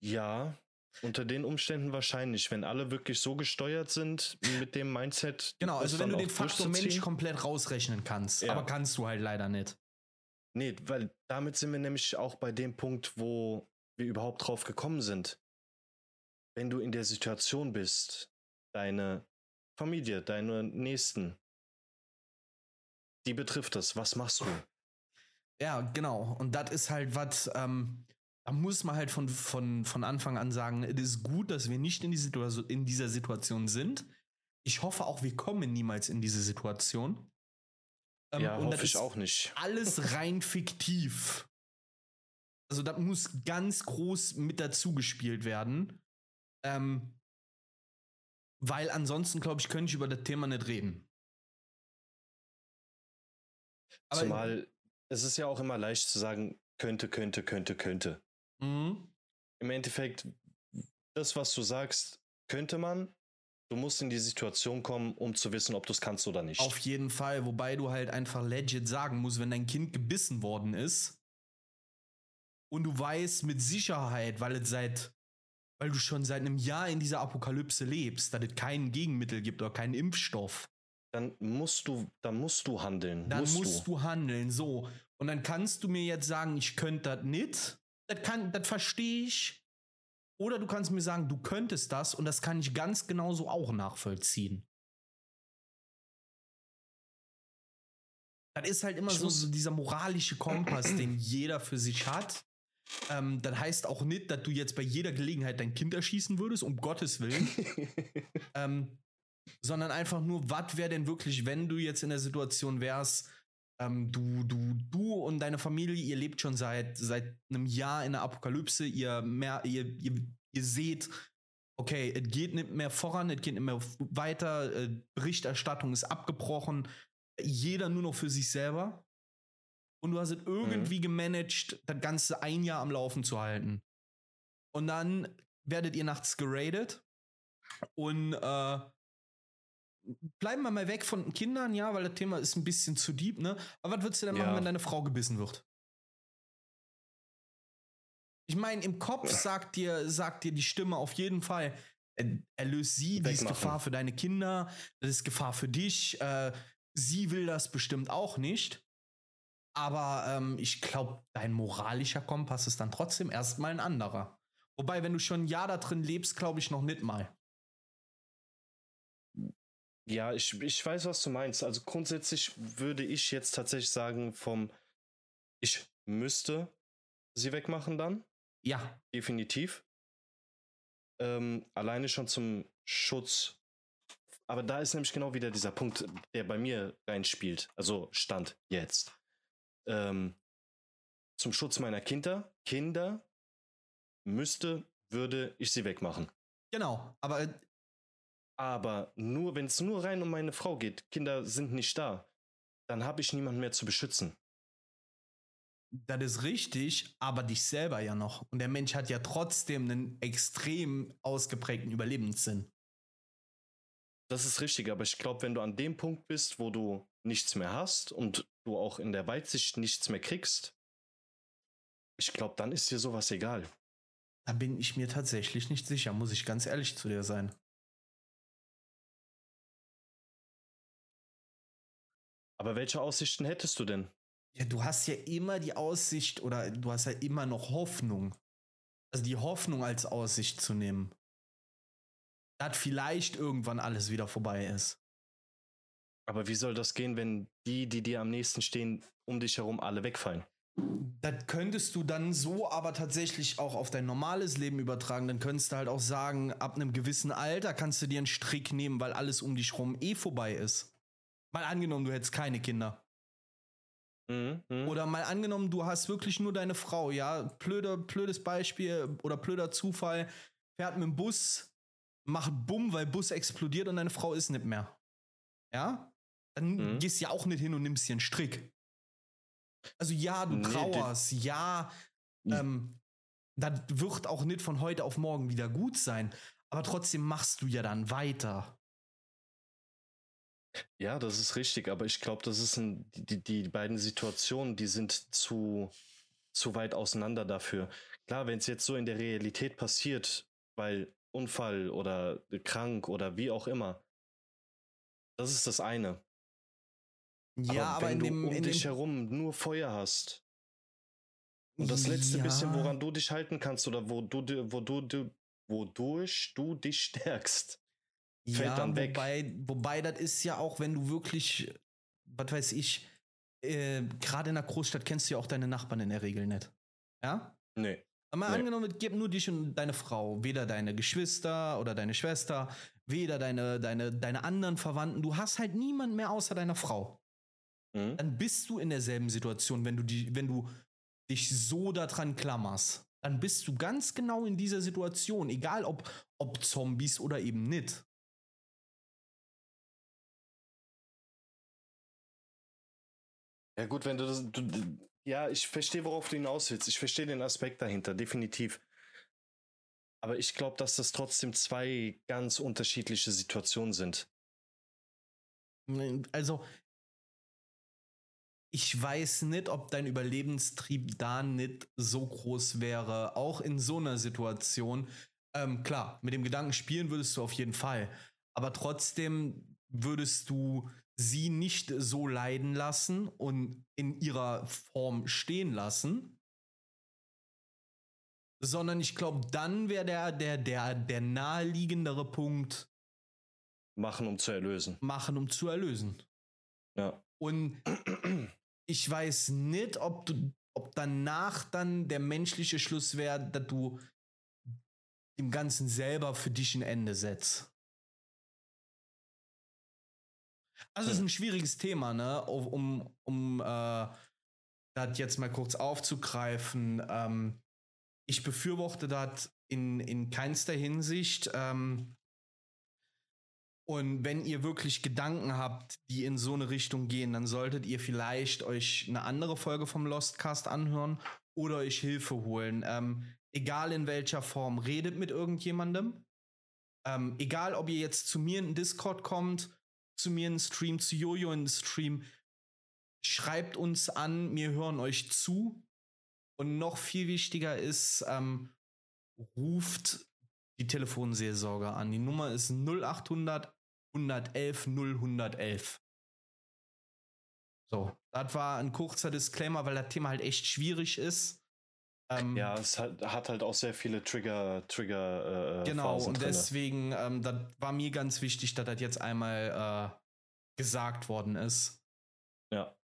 Ja, unter den Umständen wahrscheinlich, wenn alle wirklich so gesteuert sind mit dem Mindset. Genau, also wenn du den Faktor Mensch komplett rausrechnen kannst, Ja. aber kannst du halt leider nicht. Nee, weil damit sind wir nämlich auch bei dem Punkt, wo wir überhaupt drauf gekommen sind. Wenn du in der Situation bist, deine Familie, deine Nächsten, die betrifft das, was machst du? Ja, genau. Und das ist halt was, ähm, da muss man halt von, von, von Anfang an sagen, es ist gut, dass wir nicht in, die in dieser Situation sind. Ich hoffe auch, wir kommen niemals in diese Situation. Ähm, ja, und hoffe ich auch nicht. Alles rein fiktiv. Also, das muss ganz groß mit dazu gespielt werden. Ähm, weil ansonsten, glaube ich, könnte ich über das Thema nicht reden. Aber- Zumal es ist ja auch immer leicht zu sagen, könnte, könnte, könnte, könnte. Mhm. Im Endeffekt, das, was du sagst, könnte man. Du musst in die Situation kommen, um zu wissen, ob du es kannst oder nicht. Auf jeden Fall, wobei du halt einfach legit sagen musst, wenn dein Kind gebissen worden ist und du weißt mit Sicherheit, weil es seit weil du schon seit einem Jahr in dieser Apokalypse lebst, dass es kein Gegenmittel gibt oder keinen Impfstoff. Dann musst du, dann musst du handeln. Dann musst, musst du. du. handeln, so. Und dann kannst du mir jetzt sagen, ich könnte das nicht. Das kann, das verstehe ich. Oder du kannst mir sagen, du könntest das und das kann ich ganz genauso auch nachvollziehen. Das ist halt immer so, so, dieser moralische Kompass, den jeder für sich hat. Ähm, das heißt auch nicht, dass du jetzt bei jeder Gelegenheit dein Kind erschießen würdest, um Gottes Willen. ähm, sondern einfach nur, was wäre denn wirklich, wenn du jetzt in der Situation wärst, ähm, du, du, du und deine Familie, ihr lebt schon seit, seit einem Jahr in der Apokalypse, ihr, mehr, ihr, ihr, ihr seht, okay, es geht nicht mehr voran, es geht nicht mehr weiter, äh, Berichterstattung ist abgebrochen, jeder nur noch für sich selber. Und du hast es irgendwie mhm. gemanagt, das Ganze ein Jahr am Laufen zu halten. Und dann werdet ihr nachts geradet und äh, bleiben wir mal weg von Kindern, ja, weil das Thema ist ein bisschen zu deep, ne? Aber was würdest du denn machen, wenn deine Frau gebissen wird? Ich meine, im Kopf sagt dir, sagt dir die Stimme auf jeden Fall, erlöst sie, die ist Gefahr für deine Kinder, das ist Gefahr für dich, äh, sie will das bestimmt auch nicht. Aber ähm, ich glaube, dein moralischer Kompass ist dann trotzdem erstmal ein anderer. Wobei, wenn du schon ein Jahr da drin lebst, glaube ich noch nicht mal. Ja, ich, ich weiß, was du meinst. Also grundsätzlich würde ich jetzt tatsächlich sagen, vom ich müsste sie wegmachen dann. Ja. Definitiv. Ähm, alleine schon zum Schutz. Aber da ist nämlich genau wieder dieser Punkt, der bei mir reinspielt. Also Stand jetzt. Ähm, zum Schutz meiner Kinder, Kinder müsste, würde ich sie wegmachen. Genau, aber aber nur, wenn es nur rein um meine Frau geht, Kinder sind nicht da, dann habe ich niemanden mehr zu beschützen. Das ist richtig, aber dich selber ja noch. Und der Mensch hat ja trotzdem einen extrem ausgeprägten Überlebenssinn. Das ist richtig, aber ich glaube, wenn du an dem Punkt bist, wo du nichts mehr hast und du auch in der Weitsicht nichts mehr kriegst, ich glaube, dann ist dir sowas egal. Da bin ich mir tatsächlich nicht sicher, muss ich ganz ehrlich zu dir sein. Aber welche Aussichten hättest du denn? Ja, du hast ja immer die Aussicht oder du hast ja immer noch Hoffnung. Also die Hoffnung als Aussicht zu nehmen. Dass vielleicht irgendwann alles wieder vorbei ist. Aber wie soll das gehen, wenn die, die dir am nächsten stehen, um dich herum alle wegfallen? Das könntest du dann so aber tatsächlich auch auf dein normales Leben übertragen. Dann könntest du halt auch sagen, ab einem gewissen Alter kannst du dir einen Strick nehmen, weil alles um dich herum eh vorbei ist. Mal angenommen, du hättest keine Kinder. Mhm, mh. Oder mal angenommen, du hast wirklich nur deine Frau, ja. Blöder, blödes Beispiel oder blöder Zufall, fährt mit dem Bus, macht Bumm, weil Bus explodiert und deine Frau ist nicht mehr. Ja? Dann mhm. gehst du ja auch nicht hin und nimmst dir einen Strick. Also ja, du nee, trauerst, ja, ähm, das wird auch nicht von heute auf morgen wieder gut sein, aber trotzdem machst du ja dann weiter. Ja, das ist richtig, aber ich glaube, das ist ein, die, die beiden Situationen, die sind zu, zu weit auseinander dafür. Klar, wenn es jetzt so in der Realität passiert, weil Unfall oder krank oder wie auch immer, das ist das eine. Ja, aber, aber wenn du dem, um dich herum nur Feuer hast und das letzte ja. bisschen, woran du dich halten kannst oder wo du, wo du, wodurch du dich stärkst, fällt ja, dann weg. Wobei, wobei das ist ja auch, wenn du wirklich, was weiß ich, äh, gerade in der Großstadt kennst du ja auch deine Nachbarn in der Regel nicht. Ja? Nee. Aber nee. angenommen, es gibt nur dich und deine Frau, weder deine Geschwister oder deine Schwester, weder deine, deine, deine anderen Verwandten. Du hast halt niemand mehr außer deiner Frau. Mhm. Dann bist du in derselben Situation, wenn du, die, wenn du dich so daran klammerst. Dann bist du ganz genau in dieser Situation, egal ob, ob Zombies oder eben nicht. Ja, gut, wenn du das. Du, ja, ich verstehe, worauf du hinaus willst. Ich verstehe den Aspekt dahinter, definitiv. Aber ich glaube, dass das trotzdem zwei ganz unterschiedliche Situationen sind. Also, ich weiß nicht, ob dein Überlebenstrieb da nicht so groß wäre, auch in so einer Situation. Ähm, klar, mit dem Gedanken spielen würdest du auf jeden Fall. Aber trotzdem würdest du sie nicht so leiden lassen und in ihrer Form stehen lassen. Sondern ich glaube, dann wäre der, der, der, der naheliegendere Punkt. Machen, um zu erlösen. Machen, um zu erlösen. Ja. Und ich weiß nicht, ob du, ob danach dann der menschliche Schluss wäre, dass du dem Ganzen selber für dich ein Ende setzt. Also es ist ein schwieriges Thema, ne? Um, um äh, das jetzt mal kurz aufzugreifen. Ähm, ich befürworte das in, in keinster Hinsicht. Ähm, und wenn ihr wirklich Gedanken habt, die in so eine Richtung gehen, dann solltet ihr vielleicht euch eine andere Folge vom Lostcast anhören oder euch Hilfe holen. Ähm, egal in welcher Form, redet mit irgendjemandem. Ähm, egal, ob ihr jetzt zu mir in den Discord kommt, zu mir in den Stream, zu Jojo in den Stream, schreibt uns an, wir hören euch zu. Und noch viel wichtiger ist, ähm, ruft die Telefonseelsorge an. Die Nummer ist 0800 111 0111. So, das war ein kurzer Disclaimer, weil das Thema halt echt schwierig ist. Ähm, ja, es hat, hat, halt auch sehr viele Trigger, Trigger. Äh, genau, Phasen und deswegen, ähm, das war mir ganz wichtig, dass das jetzt einmal äh, gesagt worden ist. Ja.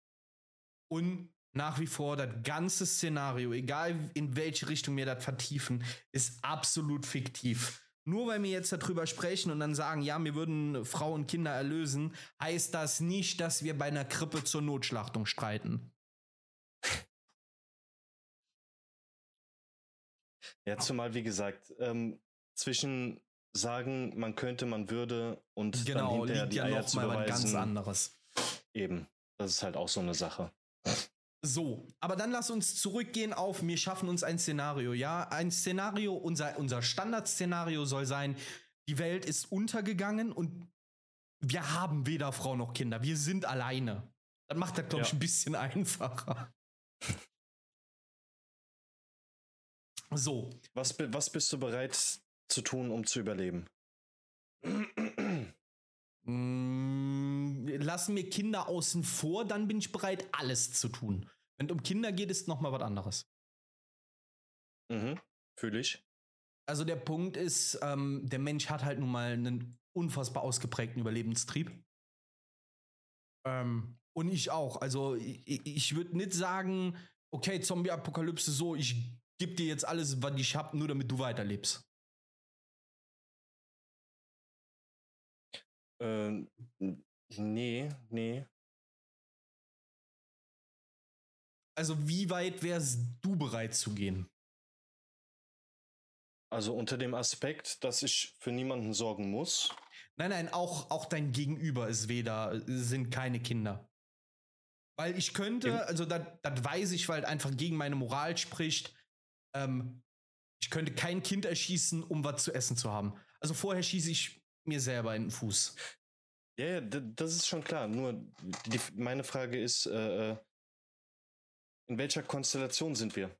Und nach wie vor, das ganze Szenario, egal in welche Richtung wir das vertiefen, ist absolut fiktiv. Nur weil wir jetzt darüber sprechen und dann sagen, ja, wir würden Frau und Kinder erlösen, heißt das nicht, dass wir bei einer Krippe zur Notschlachtung streiten. Ja, zumal, wie gesagt, ähm, zwischen sagen, man könnte, man würde und genau, dann liegt die ja Eier noch mal was ganz anderes. Eben, das ist halt auch so eine Sache. So, aber dann lass uns zurückgehen auf, wir schaffen uns ein Szenario, ja? Ein Szenario, unser, unser Standardszenario soll sein, die Welt ist untergegangen und wir haben weder Frau noch Kinder, wir sind alleine. Das macht das, glaube ich, ein bisschen einfacher. So. Was, was bist du bereit zu tun, um zu überleben? Mm, lassen wir Kinder außen vor, dann bin ich bereit, alles zu tun. Wenn es um Kinder geht, ist nochmal was anderes. Mhm, fühle ich. Also der Punkt ist, ähm, der Mensch hat halt nun mal einen unfassbar ausgeprägten Überlebenstrieb. Ähm, und ich auch. Also ich, ich würde nicht sagen, okay, Zombie-Apokalypse so, ich gebe dir jetzt alles, was ich habe, nur damit du weiterlebst. Ähm, nee, nee. Also, wie weit wärst du bereit zu gehen? Also unter dem Aspekt, dass ich für niemanden sorgen muss. Nein, nein, auch, auch dein Gegenüber ist weder, sind keine Kinder. Weil ich könnte, also das weiß ich, weil einfach gegen meine Moral spricht, ähm, ich könnte kein Kind erschießen, um was zu essen zu haben. Also vorher schieße ich mir selber in den Fuß. Ja, ja, das ist schon klar. Nur die, meine Frage ist, äh, äh, in welcher Konstellation sind wir?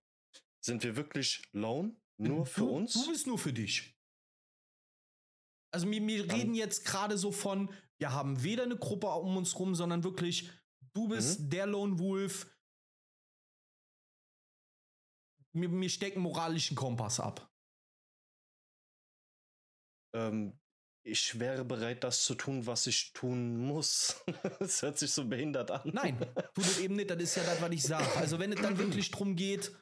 Sind wir wirklich lone? Nur für du, uns? Du bist nur für dich. Also wir, wir reden jetzt gerade so von, wir haben weder eine Gruppe um uns rum, sondern wirklich, du bist mhm. der Lone Wolf. Wir, wir stecken moralischen Kompass ab. Ähm, ich wäre bereit, das zu tun, was ich tun muss. das hört sich so behindert an. Nein, tut es eben nicht. Das ist ja das, was ich sage. Also, wenn es dann wirklich darum geht,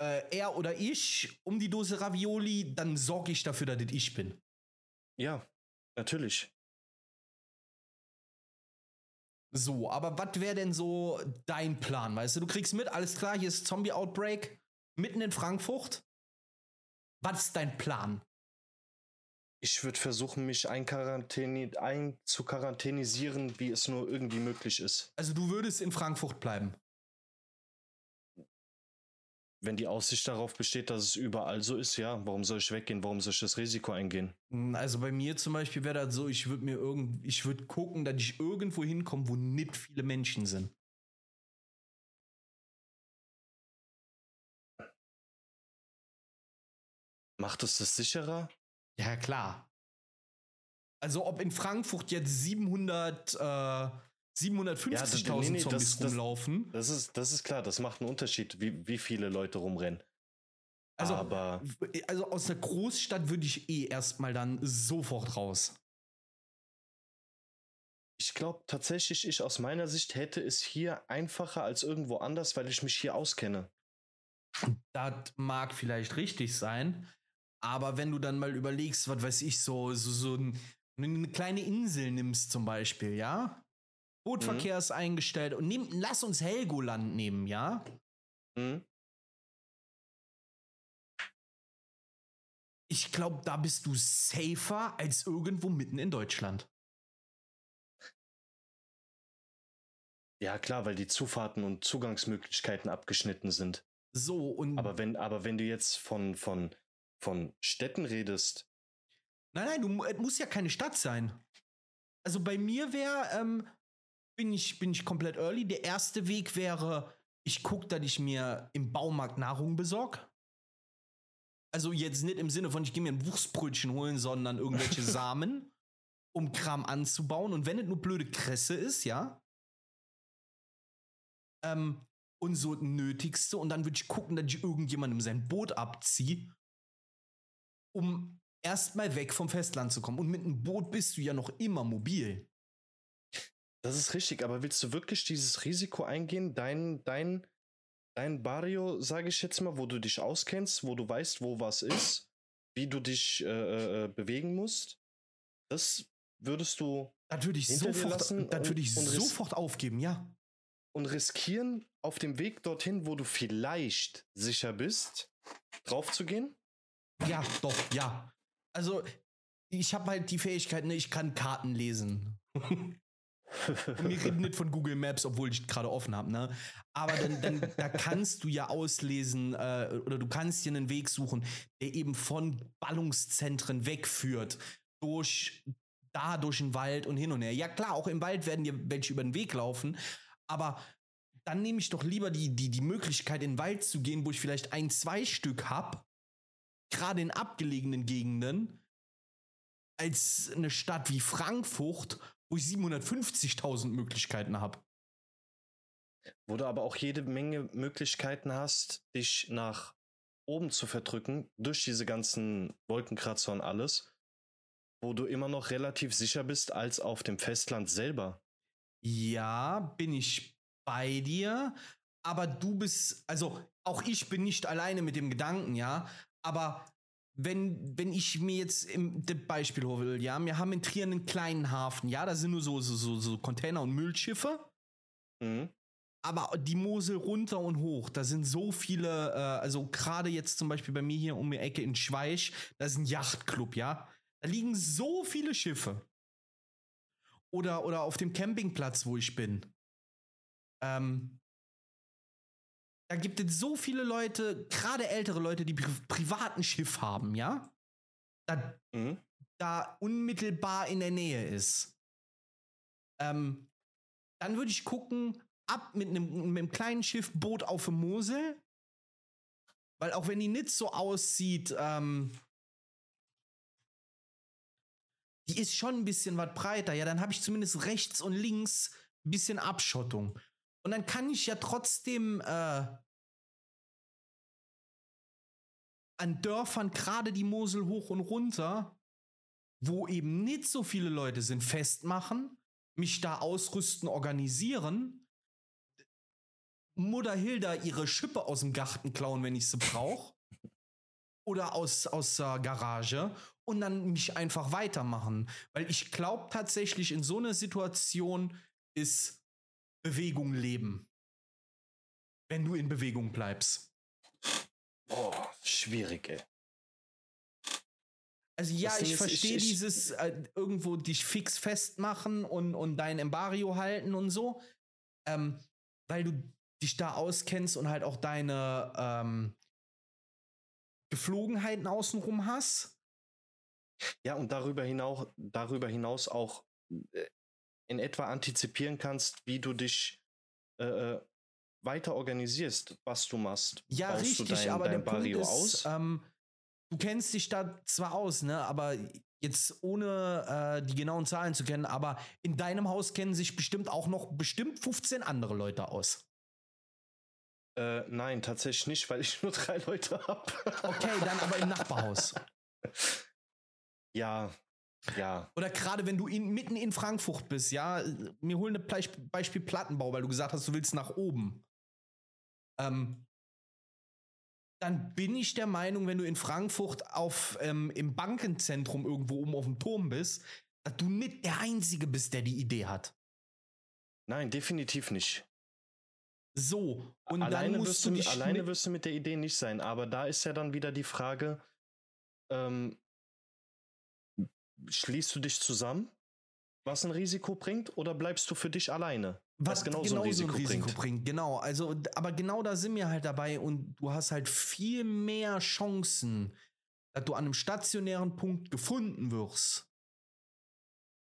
äh, er oder ich um die Dose Ravioli, dann sorge ich dafür, dass es ich bin. Ja, natürlich. So, aber was wäre denn so dein Plan? Weißt du, du kriegst mit, alles klar, hier ist Zombie-Outbreak mitten in Frankfurt. Was ist dein Plan? Ich würde versuchen, mich einzuquarantänisieren, wie es nur irgendwie möglich ist. Also du würdest in Frankfurt bleiben? Wenn die Aussicht darauf besteht, dass es überall so ist, ja, warum soll ich weggehen? Warum soll ich das Risiko eingehen? Hm, also bei mir zum Beispiel wäre das so, ich würde mir irgend, ich würde gucken, dass ich irgendwo hinkomme, wo nicht viele Menschen sind. Macht es das sicherer? Ja, klar. Also ob in Frankfurt jetzt 700, äh, 750.000 Ja, nee, nee, Zombies das- das- rumlaufen. Das ist, das ist klar, das macht einen Unterschied, wie, wie viele Leute rumrennen. Also, Aber also aus einer Großstadt würde ich eh erstmal dann sofort raus. ich glaube tatsächlich, ich aus meiner Sicht hätte es hier einfacher als irgendwo anders, weil ich mich hier auskenne. Das mag vielleicht richtig sein, aber wenn du dann mal überlegst, was weiß ich, so, so, so ein, eine kleine Insel nimmst zum Beispiel, ja? Bootverkehr ist eingestellt und nehm, lass uns Helgoland nehmen, ja? Hm? Ich glaube, da bist du safer als irgendwo mitten in Deutschland. Ja, klar, weil die Zufahrten und Zugangsmöglichkeiten abgeschnitten sind. So, und. Aber wenn, aber wenn du jetzt von, von, von Städten redest, Nein, nein, du, es muss ja keine Stadt sein. Also bei mir wäre, ähm, bin ich, bin ich komplett early. Der erste Weg wäre, ich gucke, dass ich mir im Baumarkt Nahrung besorg. Also jetzt nicht im Sinne von, ich gehe mir ein Wurstbrötchen holen, sondern irgendwelche Samen, um Kram anzubauen. Und wenn es nur blöde Kresse ist, ja. Ähm, und so Nötigste. Und dann würde ich gucken, dass ich irgendjemandem sein Boot abziehe, um erstmal weg vom Festland zu kommen. Und mit einem Boot bist du ja noch immer mobil. das ist richtig, aber willst du wirklich dieses Risiko eingehen, dein, dein, dein Barrio, sage ich jetzt mal, wo du dich auskennst, wo du weißt, wo was ist, wie du dich äh, äh, bewegen musst, das würdest du Das würde ich sofort, das würde ich und- sofort aufgeben, ja. und riskieren, auf dem Weg dorthin, wo du vielleicht sicher bist, draufzugehen? Ja, doch, ja. Also, ich habe halt die Fähigkeit, ne, ich kann Karten lesen. Und wir reden nicht von Google Maps, obwohl ich gerade offen habe, ne? Aber dann, dann da kannst du ja auslesen äh, oder du kannst dir einen Weg suchen, der eben von Ballungszentren wegführt, durch da durch den Wald und hin und her. Ja klar, auch im Wald werden dir welche über den Weg laufen, aber dann nehme ich doch lieber die, die, die Möglichkeit, in den Wald zu gehen, wo ich vielleicht ein, zwei Stück hab, gerade in abgelegenen Gegenden, als eine Stadt wie Frankfurt, wo ich 750.000 Möglichkeiten habe. Wo du aber auch jede Menge Möglichkeiten hast, dich nach oben zu verdrücken, durch diese ganzen Wolkenkratzer und alles, wo du immer noch relativ sicher bist als auf dem Festland selber. Ja, bin ich bei dir, aber du bist, also auch ich bin nicht alleine mit dem Gedanken, ja, aber wenn, wenn ich mir jetzt im das Beispiel hole, ja, wir haben in Trier einen kleinen Hafen, ja, da sind nur so, so, so, so Container und Müllschiffe, Mhm. aber die Mosel runter und hoch, da sind so viele, äh, also gerade jetzt zum Beispiel bei mir hier um die Ecke in Schweich, da ist ein Yachtclub, ja. Da liegen so viele Schiffe. Oder, oder auf dem Campingplatz, wo ich bin. Ähm, da gibt es so viele Leute, gerade ältere Leute, die pri privaten Schiff haben, ja. Da, Mhm. da unmittelbar in der Nähe ist. Ähm, dann würde ich gucken, ab mit einem, mit einem kleinen Schiff Boot auf der Mosel. Weil auch wenn die nicht so aussieht, ähm, die ist schon ein bisschen was breiter. Ja, dann habe ich zumindest rechts und links ein bisschen Abschottung. Und dann kann ich ja trotzdem äh, an Dörfern gerade die Mosel hoch und runter, wo eben nicht so viele Leute sind, festmachen, mich da ausrüsten, organisieren, Mutter Hilda ihre Schippe aus dem Garten klauen, wenn ich sie brauche. Oder aus, aus der Garage und dann mich einfach weitermachen. Weil ich glaube tatsächlich, in so einer Situation ist Bewegung Leben. Wenn du in Bewegung bleibst. Oh, schwierig, ey. Also ja, ich verstehe dieses äh, irgendwo dich fix festmachen und, und dein Embargo halten und so, ähm, weil du dich da auskennst und halt auch deine ähm, Geflogenheiten außenrum hast. Ja, und darüber hinaus, darüber hinaus auch äh, in etwa antizipieren kannst, wie du dich äh, äh, weiter organisierst, was du machst. Ja, Baust du richtig, dein, aber dein der Punkt Barrio ist, aus? ähm, du kennst dich da zwar aus, ne, aber jetzt ohne äh, die genauen Zahlen zu kennen, aber in deinem Haus kennen sich bestimmt auch noch bestimmt 15 andere Leute aus. Äh, nein, tatsächlich nicht, weil ich nur drei Leute habe. Okay, dann aber im Nachbarhaus. Ja, ja. Oder gerade wenn du in, mitten in Frankfurt bist, ja, mir holen ein Beispiel Plattenbau, weil du gesagt hast, du willst nach oben. Ähm, dann bin ich der Meinung, wenn du in Frankfurt auf, ähm, im Bankenzentrum irgendwo oben auf dem Turm bist, dass du nicht der Einzige bist, der die Idee hat. Nein, definitiv nicht. So, und alleine, dann musst wirst du, alleine wirst du mit der Idee nicht sein, aber da ist ja dann wieder die Frage, ähm, schließt du dich zusammen, was ein Risiko bringt, oder bleibst du für dich alleine? Was, was genauso, genauso ein Risiko, ein Risiko bringt. bringt. Genau, also, aber genau da sind wir halt dabei und du hast halt viel mehr Chancen, dass du an einem stationären Punkt gefunden wirst.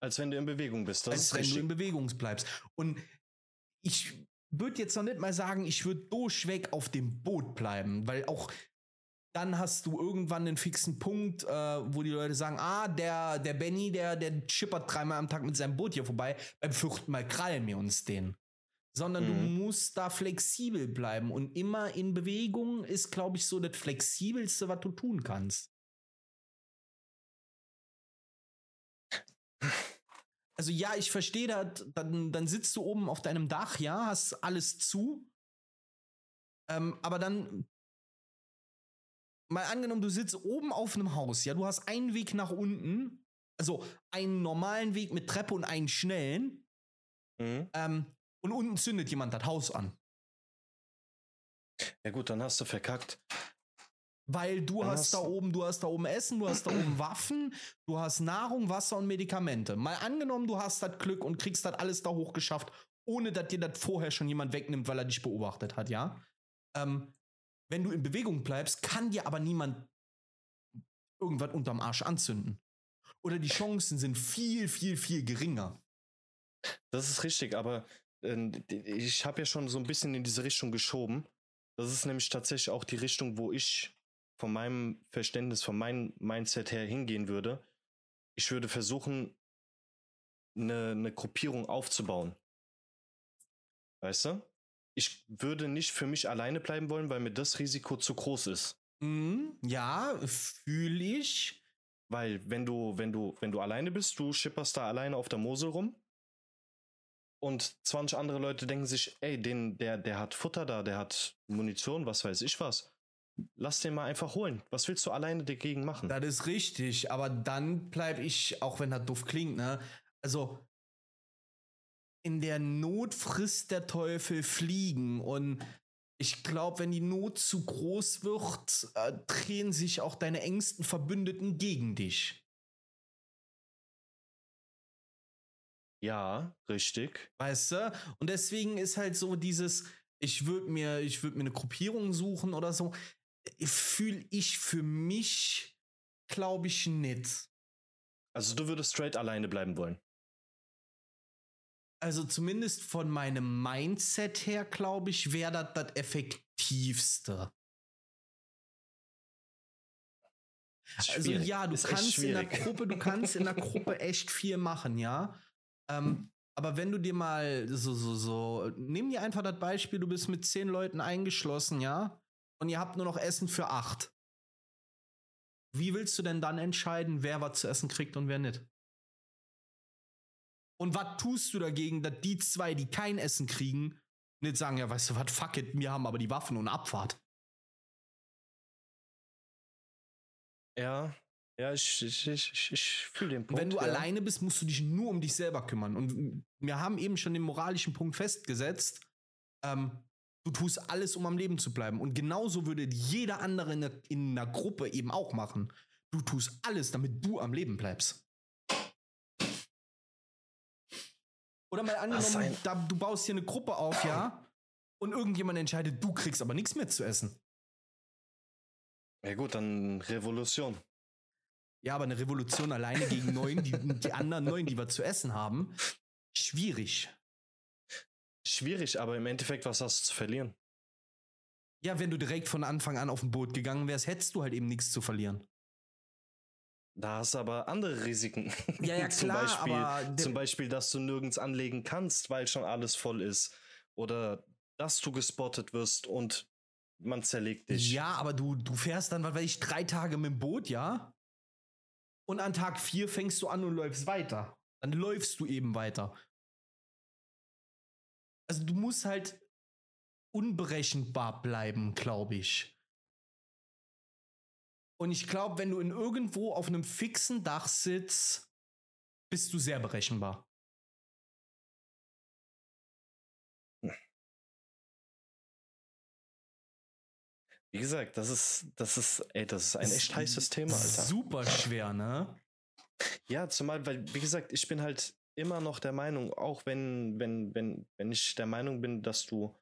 Als wenn du in Bewegung bist. Das als wenn richtig. du in Bewegung bleibst. Und ich würde jetzt noch nicht mal sagen, ich würde durchweg auf dem Boot bleiben, weil auch dann hast du irgendwann einen fixen Punkt, äh, wo die Leute sagen, ah, der, der Benny, der, der chippert dreimal am Tag mit seinem Boot hier vorbei, beim fünften Mal krallen wir uns den. Sondern mhm. du musst da flexibel bleiben und immer in Bewegung ist, glaube ich, so das Flexibelste, was du tun kannst. Also ja, ich verstehe das, dann, dann sitzt du oben auf deinem Dach, ja, hast alles zu. Ähm, aber dann mal angenommen, du sitzt oben auf einem Haus, ja, du hast einen Weg nach unten, also einen normalen Weg mit Treppe und einen schnellen. Mhm. Ähm, und unten zündet jemand das Haus an. Ja gut, dann hast du verkackt. Weil du hast, hast, da oben, du hast da oben Essen, du hast da oben Waffen, du hast Nahrung, Wasser und Medikamente. Mal angenommen, du hast das Glück und kriegst das alles da hochgeschafft, ohne dass dir das vorher schon jemand wegnimmt, weil er dich beobachtet hat, ja? Ähm, wenn du in Bewegung bleibst, kann dir aber niemand irgendwas unterm Arsch anzünden. Oder die Chancen sind viel, viel, viel geringer. Das ist richtig, aber äh, ich habe ja schon so ein bisschen in diese Richtung geschoben. Das ist nämlich tatsächlich auch die Richtung, wo ich von meinem Verständnis, von meinem Mindset her hingehen würde. Ich würde versuchen, eine, eine Gruppierung aufzubauen. Weißt du? Ich würde nicht für mich alleine bleiben wollen, weil mir das Risiko zu groß ist. Mhm, ja, fühle ich. Weil wenn du, wenn du, wenn du alleine bist, du schipperst da alleine auf der Mosel rum und 20 andere Leute denken sich, ey, den, der, der hat Futter da, der hat Munition, was weiß ich was. Lass den mal einfach holen. Was willst du alleine dagegen machen? Das ist richtig, aber dann bleibe ich, auch wenn das doof klingt, ne? Also, in der Not frisst der Teufel Fliegen. Und ich glaube, wenn die Not zu groß wird, äh, drehen sich auch deine engsten Verbündeten gegen dich. Ja, richtig. Weißt du? Und deswegen ist halt so dieses, ich würde mir, ich würde mir eine Gruppierung suchen oder so. Fühle ich für mich, glaube ich, nicht. Also du würdest straight alleine bleiben wollen also zumindest von meinem Mindset her, glaube ich, wäre das das effektivste. Also ja, du kannst in der Gruppe, du kannst in der Gruppe echt viel machen, ja. Ähm, aber wenn du dir mal so, so, so, nimm dir einfach das Beispiel, du bist mit zehn Leuten eingeschlossen, ja, und ihr habt nur noch Essen für acht. Wie willst du denn dann entscheiden, wer was zu essen kriegt und wer nicht? Und was tust du dagegen, dass die zwei, die kein Essen kriegen, nicht sagen, ja, weißt du was, fuck it, wir haben aber die Waffen und Abfahrt. Ja, ja, ich, ich, ich, ich fühle den Punkt. Wenn du ja. alleine bist, musst du dich nur um dich selber kümmern. Und wir haben eben schon den moralischen Punkt festgesetzt. Ähm, du tust alles, um am Leben zu bleiben. Und genauso würde jeder andere in, in einer Gruppe eben auch machen. Du tust alles, damit du am Leben bleibst. Oder mal angenommen, da, du baust hier eine Gruppe auf, ja, und irgendjemand entscheidet, du kriegst aber nichts mehr zu essen. Ja gut, dann Revolution. Ja, aber eine Revolution alleine gegen neun, die, die anderen neun, die wir zu essen haben, schwierig. Schwierig, aber im Endeffekt, was hast du zu verlieren? Ja, wenn du direkt von Anfang an auf ein Boot gegangen wärst, hättest du halt eben nichts zu verlieren. Da hast du aber andere Risiken. Ja, ja, zum klar, Beispiel, aber zum Beispiel, dass du nirgends anlegen kannst, weil schon alles voll ist. Oder dass du gespottet wirst und man zerlegt dich. Ja, aber du, du fährst dann, was weiß ich, drei Tage mit dem Boot, ja? Und an Tag vier fängst du an und läufst weiter. Dann läufst du eben weiter. Also du musst halt unberechenbar bleiben, glaube ich. Und ich glaube, wenn du in irgendwo auf einem fixen Dach sitzt, bist du sehr berechenbar. Wie gesagt, das ist, das ist, ey, das ist ein echt heißes Thema, Alter. Super schwer, ne? Ja, zumal, weil, wie gesagt, ich bin halt immer noch der Meinung, auch wenn, wenn, wenn, wenn ich der Meinung bin, dass du,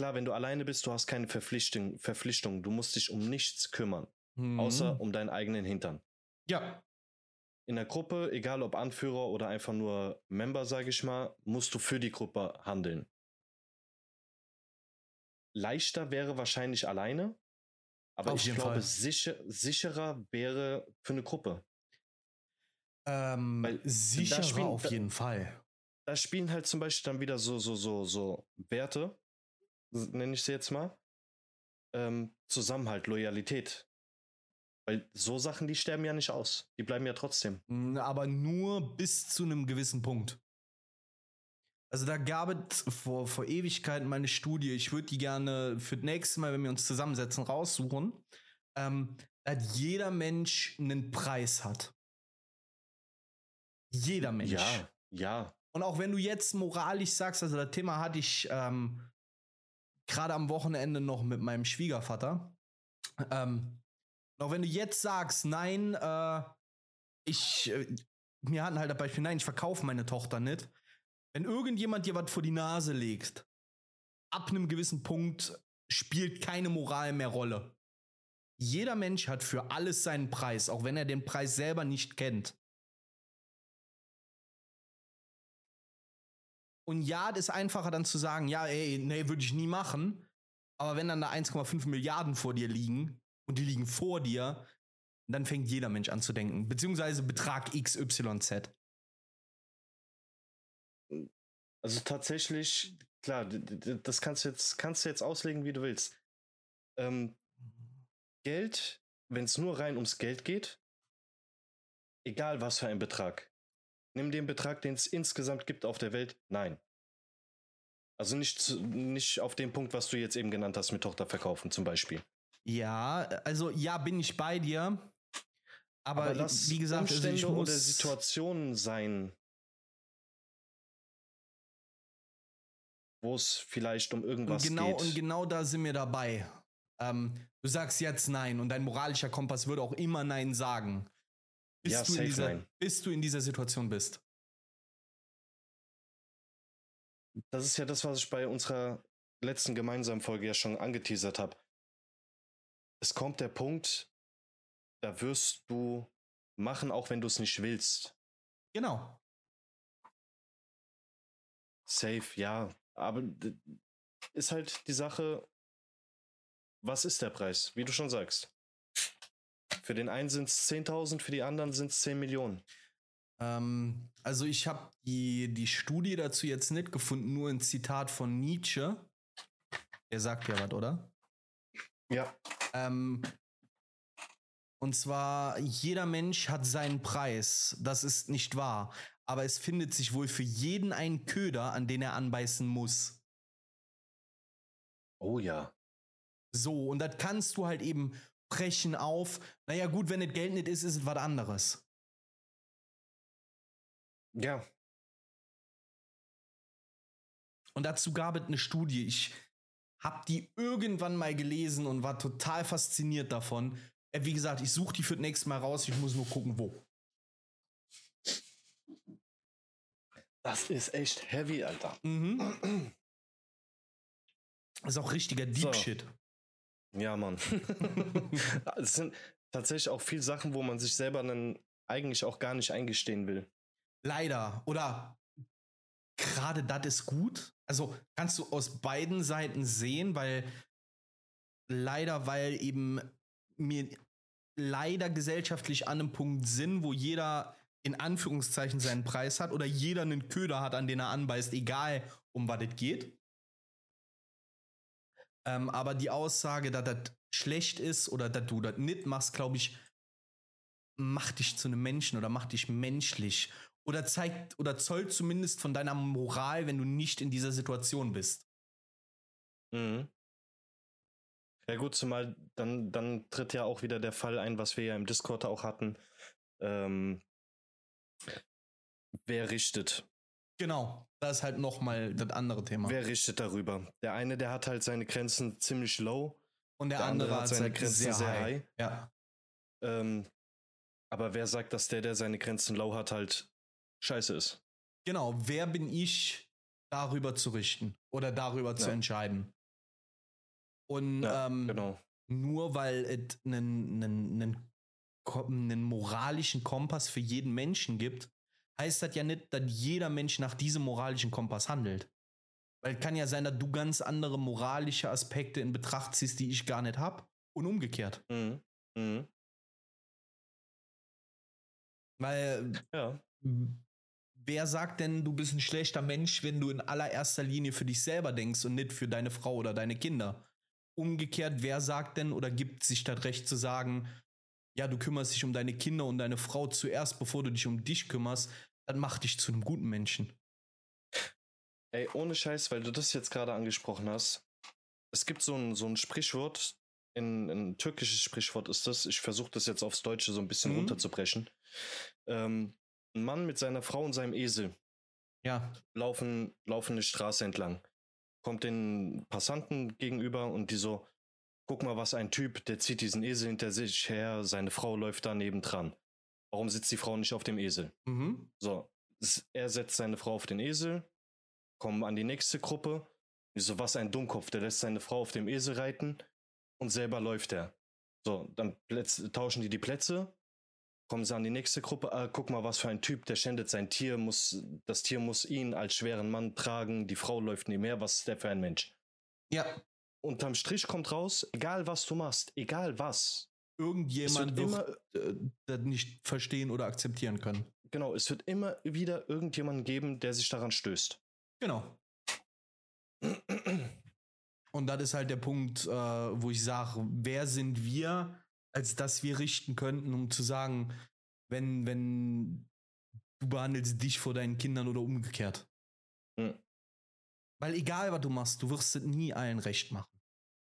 klar, wenn du alleine bist, du hast keine Verpflichtung, Verpflichtung, du musst dich um nichts kümmern, Mhm. außer um deinen eigenen Hintern. Ja, In der Gruppe, egal ob Anführer oder einfach nur Member, sage ich mal, musst du für die Gruppe handeln. Leichter wäre wahrscheinlich alleine, aber Auf ich glaube, sicher, sicherer wäre für eine Gruppe. ähm, Weil da sicherer spielen- auf da- jeden Fall. da spielen halt zum Beispiel dann wieder so, so, so, so Werte, nenne ich sie jetzt mal. Ähm, Zusammenhalt, Loyalität. Weil so Sachen, die sterben ja nicht aus. Die bleiben ja trotzdem. Mm, Aber nur bis zu einem gewissen Punkt. Also da gab es vor, vor Ewigkeiten meine Studie, ich würde die gerne für das nächste Mal, wenn wir uns zusammensetzen, raussuchen, ähm, dass jeder Mensch einen Preis hat. Jeder Mensch. Ja, ja. Und auch wenn du jetzt moralisch sagst, also das Thema hatte ich ähm, gerade am Wochenende noch mit meinem Schwiegervater. Ähm, auch wenn du jetzt sagst, nein, äh, ich, äh, wir hatten halt das Beispiel, nein, ich verkaufe meine Tochter nicht. Wenn irgendjemand dir was vor die Nase legt, ab einem gewissen Punkt spielt keine Moral mehr Rolle. Jeder Mensch hat für alles seinen Preis, auch wenn er den Preis selber nicht kennt. Und ja, das ist einfacher dann zu sagen, ja, ey, nee, würde ich nie machen. Aber wenn dann da 1,5 Milliarden vor dir liegen und die liegen vor dir, dann fängt jeder Mensch an zu denken. Beziehungsweise Betrag XYZ. Also tatsächlich, klar, das kannst du jetzt, kannst du jetzt auslegen, wie du willst. Ähm, Geld, wenn es nur rein ums Geld geht, egal was für ein Betrag. Nimm den Betrag, den es insgesamt gibt auf der Welt, nein. Also nicht, nicht auf den Punkt, was du jetzt eben genannt hast, mit Tochter verkaufen zum Beispiel. Ja, also ja, bin ich bei dir. Aber, lass wie gesagt, also Umstände muss, oder Situationen sein, wo es vielleicht um irgendwas und genau, geht. und genau da sind wir dabei. Ähm, du sagst jetzt nein und dein moralischer Kompass würde auch immer nein sagen. Bis, Ja, du, in dieser, nein. bis du in dieser Situation bist. Das ist ja das, was ich bei unserer letzten gemeinsamen Folge ja schon angeteasert habe. Es kommt der Punkt, da wirst du machen, auch wenn du es nicht willst. Genau. Safe, ja. Aber ist halt die Sache, was ist der Preis? Wie du schon sagst. Für den einen sind es 10.000, für die anderen sind es 10 Millionen. Ähm, also ich habe die, die Studie dazu jetzt nicht gefunden, nur ein Zitat von Nietzsche. Der sagt ja was, oder? Ja. Ähm, und zwar, jeder Mensch hat seinen Preis. Das ist nicht wahr. Aber es findet sich wohl für jeden ein Köder, an den er anbeißen muss. Oh ja. So, und das kannst du halt eben brechen auf. Naja, gut, wenn es Geld nicht ist, ist es was anderes. Ja. Und dazu gab es eine Studie. Ich habe die irgendwann mal gelesen und war total fasziniert davon. Äh, Wie gesagt, ich suche die für das nächste Mal raus. Ich muss nur gucken, wo. Das ist echt heavy, Alter. Mhm. Das ist auch richtiger Deep So. Shit. Ja, Mann. es sind tatsächlich auch viele Sachen, wo man sich selber dann eigentlich auch gar nicht eingestehen will. Leider. Oder gerade das ist gut. Also kannst du aus beiden Seiten sehen, weil leider, weil eben mir leider gesellschaftlich an einem Punkt sind, wo jeder in Anführungszeichen seinen Preis hat oder jeder einen Köder hat, an den er anbeißt, egal um was es geht. Ähm, aber die Aussage, dass das schlecht ist oder dass du das nicht machst, glaube ich, macht dich zu einem Menschen oder macht dich menschlich oder zeigt oder zollt zumindest von deiner Moral, wenn du nicht in dieser Situation bist. Mhm. Ja gut, zumal dann, dann tritt ja auch wieder der Fall ein, was wir ja im Discord auch hatten. Ähm, wer richtet? Genau, das ist halt nochmal das andere Thema. Wer richtet darüber? Der eine, der hat halt seine Grenzen ziemlich low. Und der, der andere, andere, hat seine halt Grenzen sehr, sehr high. high. Ja. Ähm, aber wer sagt, dass der, der seine Grenzen low hat, halt scheiße ist? Genau, wer bin ich, darüber zu richten oder darüber ja. zu entscheiden? Und ja, ähm, genau. nur weil es einen, einen, einen, einen moralischen Kompass für jeden Menschen gibt, heißt das ja nicht, dass jeder Mensch nach diesem moralischen Kompass handelt. Weil kann ja sein, dass du ganz andere moralische Aspekte in Betracht ziehst, die ich gar nicht habe. Und umgekehrt. Mhm. Mhm. Weil ja. wer sagt denn, du bist ein schlechter Mensch, wenn du in allererster Linie für dich selber denkst und nicht für deine Frau oder deine Kinder? Umgekehrt, wer sagt denn oder gibt sich das Recht zu sagen, ja, du kümmerst dich um deine Kinder und deine Frau zuerst, bevor du dich um dich kümmerst, dann mach dich zu einem guten Menschen. Ey, ohne Scheiß, weil du das jetzt gerade angesprochen hast. Es gibt so ein, so ein Sprichwort, ein, ein türkisches Sprichwort ist das. Ich versuche das jetzt aufs Deutsche so ein bisschen mhm. runterzubrechen. Ähm, ein Mann mit seiner Frau und seinem Esel ja. laufen, laufen eine Straße entlang. Kommt den Passanten gegenüber und die so, guck mal, was ein Typ, der zieht diesen Esel hinter sich her, seine Frau läuft da nebendran. Warum sitzt die Frau nicht auf dem Esel? Mhm. So, er setzt seine Frau auf den Esel, kommen an die nächste Gruppe. So, was ein Dummkopf, der lässt seine Frau auf dem Esel reiten und selber läuft er. So, dann tauschen die die Plätze, kommen sie an die nächste Gruppe. Ah, guck mal, was für ein Typ, der schändet sein Tier, muss, das Tier muss ihn als schweren Mann tragen, die Frau läuft nie mehr, was ist der für ein Mensch? Ja, unterm Strich kommt raus, egal was du machst, egal was. Irgendjemand wird, immer, äh, das nicht verstehen oder akzeptieren können. Genau, es wird immer wieder irgendjemanden geben, der sich daran stößt. Genau. Und das ist halt der Punkt, äh, wo ich sage, wer sind wir, als dass wir richten könnten, um zu sagen, wenn, wenn du behandelst dich vor deinen Kindern oder umgekehrt. Hm. Weil egal, was du machst, du wirst es nie allen recht machen.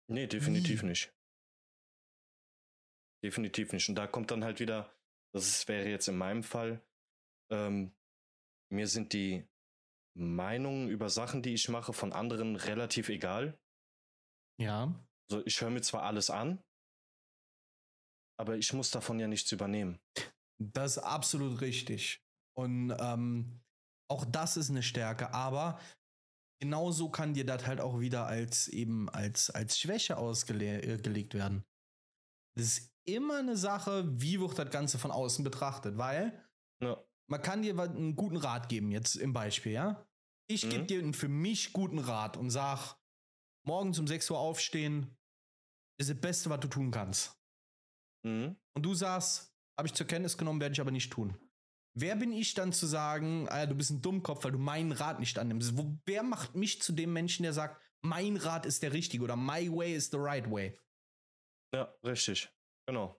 Nee, definitiv nie. nicht. Definitiv nicht. Und da kommt dann halt wieder, das wäre jetzt in meinem Fall, ähm, mir sind die Meinungen über Sachen, die ich mache, von anderen relativ egal. Ja. Also ich höre mir zwar alles an, aber ich muss davon ja nichts übernehmen. Das ist absolut richtig. Und ähm, auch das ist eine Stärke, aber genauso kann dir das halt auch wieder als eben als, als Schwäche ausgelegt äh, werden. Das ist immer eine Sache, wie wird das Ganze von außen betrachtet, weil ja. man kann dir einen guten Rat geben, jetzt im Beispiel, ja? Ich mhm. gebe dir einen für mich guten Rat und sag, morgens um 6 Uhr aufstehen ist das Beste, was du tun kannst. Mhm. Und du sagst, habe ich zur Kenntnis genommen, werde ich aber nicht tun. Wer bin ich dann zu sagen, ah, du bist ein Dummkopf, weil du meinen Rat nicht annimmst? Wo, wer macht mich zu dem Menschen, der sagt, mein Rat ist der richtige oder my way is the right way? Ja, richtig. Genau.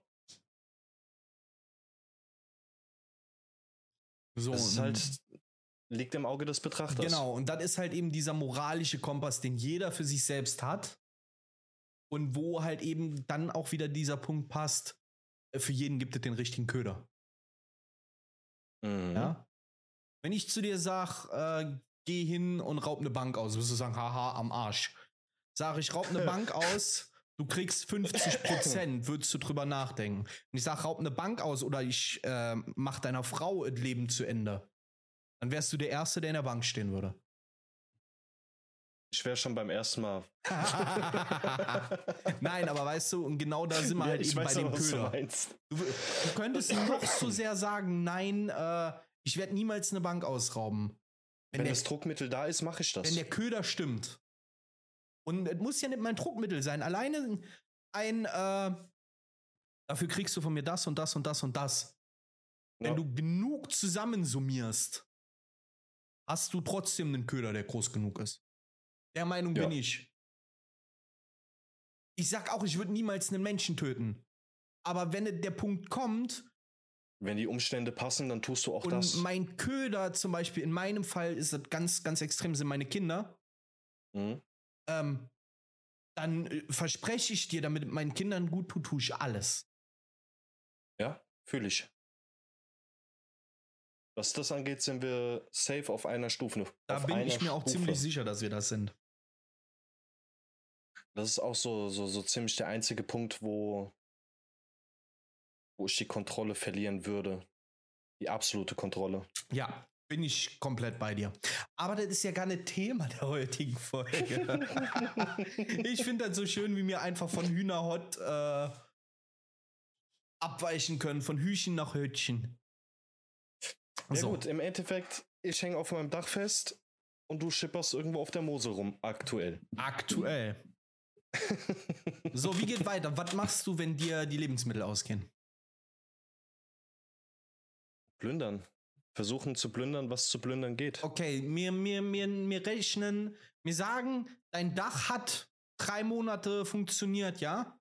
So, das ist halt, liegt im Auge des Betrachters. Genau, und das ist halt eben dieser moralische Kompass, den jeder für sich selbst hat. Und wo halt eben dann auch wieder dieser Punkt passt, äh, für jeden gibt es den richtigen Köder. Mhm. Ja? Wenn ich zu dir sag, äh, geh hin und raub eine Bank aus, wirst du sagen, haha, am Arsch. Sag ich, raub eine Bank aus, du kriegst 50 Prozent, würdest du drüber nachdenken. Und ich sag, raub eine Bank aus oder ich äh, mach deiner Frau das Leben zu Ende. Dann wärst du der Erste, der in der Bank stehen würde. Ich wäre schon beim ersten Mal. Nein, aber weißt du, und genau da sind wir halt ja, eben bei dem Köder. Du, du, könntest noch so sehr sagen, nein, äh, ich werde niemals eine Bank ausrauben. Wenn, wenn der, das Druckmittel da ist, mache ich das. Wenn der Köder stimmt. Und es muss ja nicht mein Druckmittel sein. Alleine ein, äh, Dafür kriegst du von mir das und das und das und das. Ja. Wenn du genug zusammensummierst, hast du trotzdem einen Köder, der groß genug ist. Der Meinung Ja. bin ich. Ich sag auch, ich würde niemals einen Menschen töten. Aber wenn der Punkt kommt Wenn die Umstände passen, dann tust du auch und das. mein Köder zum Beispiel, in meinem Fall ist das ganz, ganz extrem, sind meine Kinder, Mhm. Ähm, dann äh, verspreche ich dir, damit meinen Kindern gut tut, tue ich alles. Ja, fühle ich. Was das angeht, sind wir safe auf einer Stufe. Da auf bin ich mir auch Stufe. ziemlich sicher, dass wir das sind. Das ist auch so, so, so ziemlich der einzige Punkt, wo, wo ich die Kontrolle verlieren würde. Die absolute Kontrolle. Ja, bin ich komplett bei dir. Aber das ist ja gar nicht Thema der heutigen Folge. ich finde das so schön, wie wir einfach von Hühnerhot äh, abweichen können, von Hühnchen nach Hötchen. Ja So. gut, im Endeffekt, ich hänge auf meinem Dach fest und du schipperst irgendwo auf der Mosel rum, aktuell. Aktuell. So, wie geht weiter? Was machst du, wenn dir die Lebensmittel ausgehen? plündern. Versuchen zu plündern, was zu plündern geht. Okay, mir, mir, mir, mir rechnen, mir sagen, dein Dach hat drei Monate funktioniert, ja?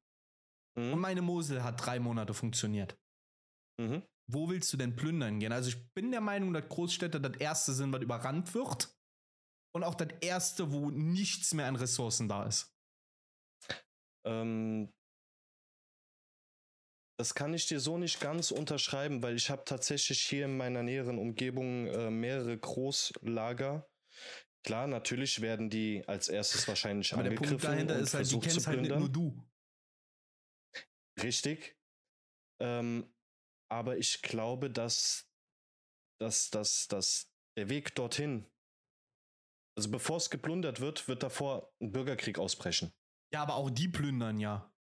Und Mhm. meine Mosel hat drei Monate funktioniert. Mhm. Wo willst du denn plündern gehen? Also ich bin der Meinung, dass Großstädte das erste sind, was überrannt wird. Und auch das erste, wo nichts mehr an Ressourcen da ist. Ähm, das kann ich dir so nicht ganz unterschreiben, weil ich habe tatsächlich hier in meiner näheren Umgebung äh, mehrere Großlager. Klar, natürlich werden die als erstes wahrscheinlich Aber der angegriffen Punkt dahinter ist halt, die kennst halt nur du. Richtig. Ähm, aber ich glaube, dass, dass, dass, dass der Weg dorthin, also bevor es geplündert wird, wird davor ein Bürgerkrieg ausbrechen. Ja, aber auch die plündern ja.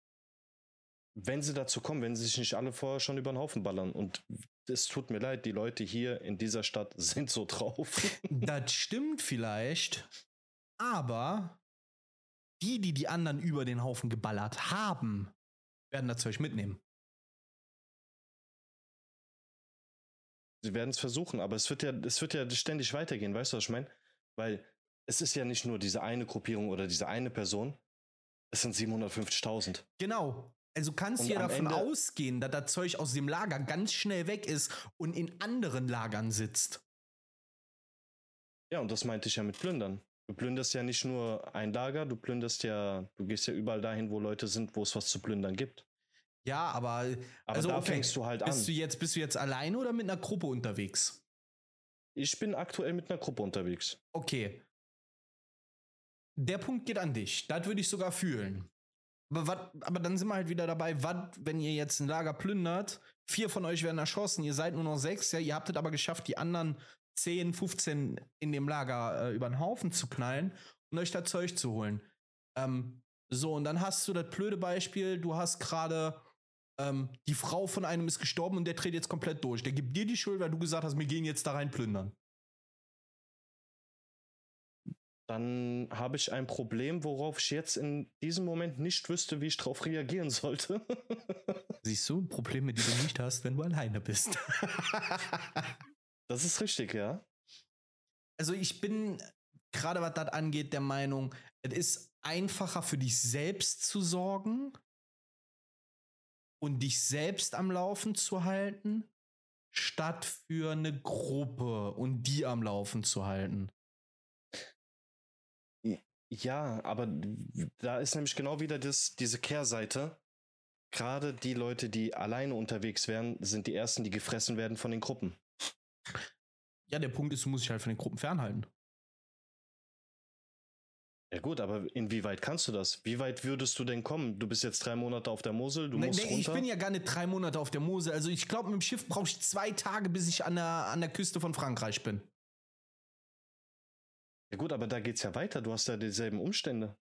Wenn sie dazu kommen, wenn sie sich nicht alle vorher schon über den Haufen ballern. Und es tut mir leid, die Leute hier in dieser Stadt sind so drauf. Das stimmt vielleicht, aber die, die die anderen über den Haufen geballert haben, werden das Zeug mitnehmen. sie werden es versuchen, aber es wird ja, es wird ja ständig weitergehen, weißt du, was ich meine? Weil es ist ja nicht nur diese eine Gruppierung oder diese eine Person, es sind 750.000. Genau. Also kannst du ja davon Ende- ausgehen, dass das Zeug aus dem Lager ganz schnell weg ist und in anderen Lagern sitzt. Ja, und das meinte ich ja mit Plündern. Du plünderst ja nicht nur ein Lager, du plünderst ja, du gehst ja überall dahin, wo Leute sind, wo es was zu plündern gibt. Ja, aber, Aber also da okay, fängst du halt an. bist du jetzt bist du jetzt alleine oder mit einer Gruppe unterwegs? Ich bin aktuell mit einer Gruppe unterwegs. Okay. Der Punkt geht an dich. Das würde ich sogar fühlen. Aber, wat, aber dann sind wir halt wieder dabei, was, wenn ihr jetzt ein Lager plündert, vier von euch werden erschossen, ihr seid nur noch sechs, ja, ihr habt es aber geschafft, die anderen 10, 15 in dem Lager äh, über den Haufen zu knallen und euch das Zeug zu holen. Ähm, so, und dann hast du das blöde Beispiel, du hast gerade ähm, die Frau von einem ist gestorben und der dreht jetzt komplett durch. Der gibt dir die Schuld, weil du gesagt hast, wir gehen jetzt da rein plündern. Dann habe ich ein Problem, worauf ich jetzt in diesem Moment nicht wüsste, wie ich darauf reagieren sollte. Siehst du, Probleme, die du nicht hast, wenn du alleine bist. das ist richtig, ja. also ich bin, gerade was das angeht, der Meinung, es ist einfacher für dich selbst zu sorgen und dich selbst am Laufen zu halten, statt für eine Gruppe und die am Laufen zu halten. Ja, aber da ist nämlich genau wieder das, diese Kehrseite. Gerade die Leute, die alleine unterwegs wären, sind die ersten, die gefressen werden von den Gruppen. Ja, der Punkt ist, du musst dich halt von den Gruppen fernhalten. Ja gut, aber inwieweit kannst du das? Wie weit würdest du denn kommen? Du bist jetzt drei Monate auf der Mosel, du Nee, musst nee, runter. ich bin ja gar nicht drei Monate auf der Mosel. Also ich glaube, mit dem Schiff brauche ich zwei Tage, bis ich an der, an der Küste von Frankreich bin. Ja gut, aber da geht's ja weiter. Du hast ja dieselben Umstände.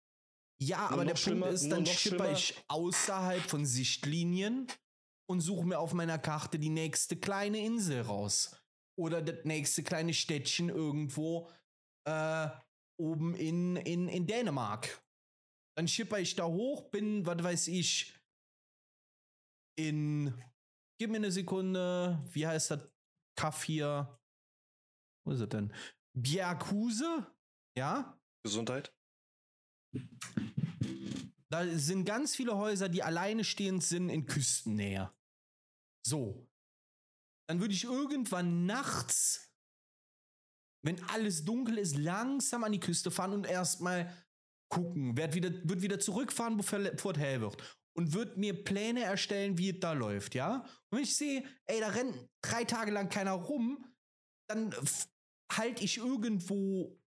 Ja, Nur aber der Punkt ist, dann schipper ich außerhalb von Sichtlinien und suche mir auf meiner Karte die nächste kleine Insel raus. Oder das nächste kleine Städtchen irgendwo äh, oben in, in, in Dänemark. Dann schipper ich da hoch, bin, was weiß ich, in, gib mir eine Sekunde, wie heißt das Kaff hier? Wo ist es denn? Bjerkuse, ja? Gesundheit. Da sind ganz viele Häuser, die alleine stehend sind in Küstennähe. So. Dann würde ich irgendwann nachts, wenn alles dunkel ist, langsam an die Küste fahren und erstmal gucken. Werd wieder, wird wieder zurückfahren, bevor es hell wird. Und wird mir Pläne erstellen, wie es da läuft, ja? Und wenn ich sehe, ey, da rennt drei Tage lang keiner rum, dann halte ich irgendwo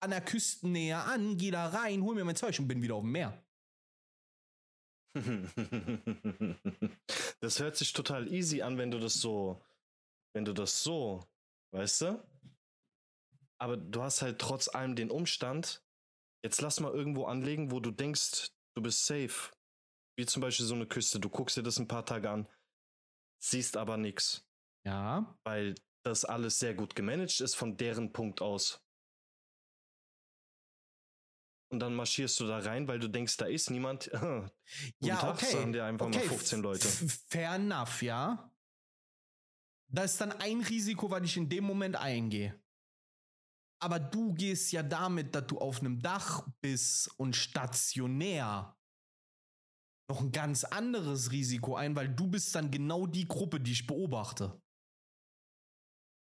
an der Küstennähe an, gehe da rein, hol mir mein Zeug und bin wieder auf dem Meer. Das hört sich total easy an, wenn du das so, wenn du das so, weißt du? Aber du hast halt trotz allem den Umstand, jetzt lass mal irgendwo anlegen, wo du denkst, du bist safe. Wie zum Beispiel so eine Küste. Du guckst dir das ein paar Tage an, siehst aber nichts. Ja. Weil das alles sehr gut gemanagt ist von deren Punkt aus. Und dann marschierst du da rein, weil du denkst, da ist niemand. Guten ja, Tag, okay. sagen dir einfach okay. mal 15 Leute. Fair enough, ja. Das ist dann ein Risiko, weil ich in dem Moment eingehe. Aber du gehst ja damit, dass du auf einem Dach bist und stationär noch ein ganz anderes Risiko ein, weil du bist dann genau die Gruppe, die ich beobachte.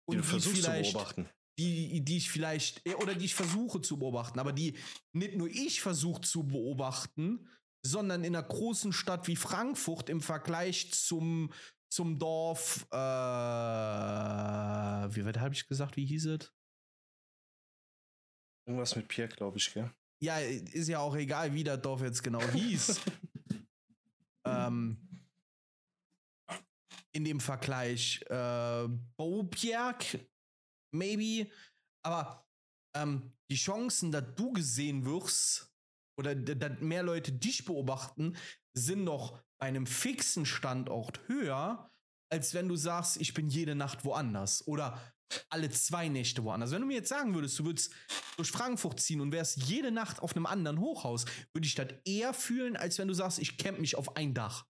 Und die du versuchst zu beobachten. Die, die ich vielleicht, oder die ich versuche zu beobachten, aber die nicht nur ich versuche zu beobachten, sondern in einer großen Stadt wie Frankfurt im Vergleich zum, zum Dorf, äh, wie weit habe ich gesagt, wie hieß es? Irgendwas mit Pierre, glaube ich, gell? Ja, ist ja auch egal, wie das Dorf jetzt genau hieß. ähm, in dem Vergleich äh, Bobjerg, maybe. Aber ähm, die Chancen, dass du gesehen wirst oder dass mehr Leute dich beobachten, sind doch bei einem fixen Standort höher, als wenn du sagst, ich bin jede Nacht woanders. Oder alle zwei Nächte woanders. Wenn du mir jetzt sagen würdest, du würdest durch Frankfurt ziehen und wärst jede Nacht auf einem anderen Hochhaus, würde ich das eher fühlen, als wenn du sagst, ich camp mich auf ein Dach.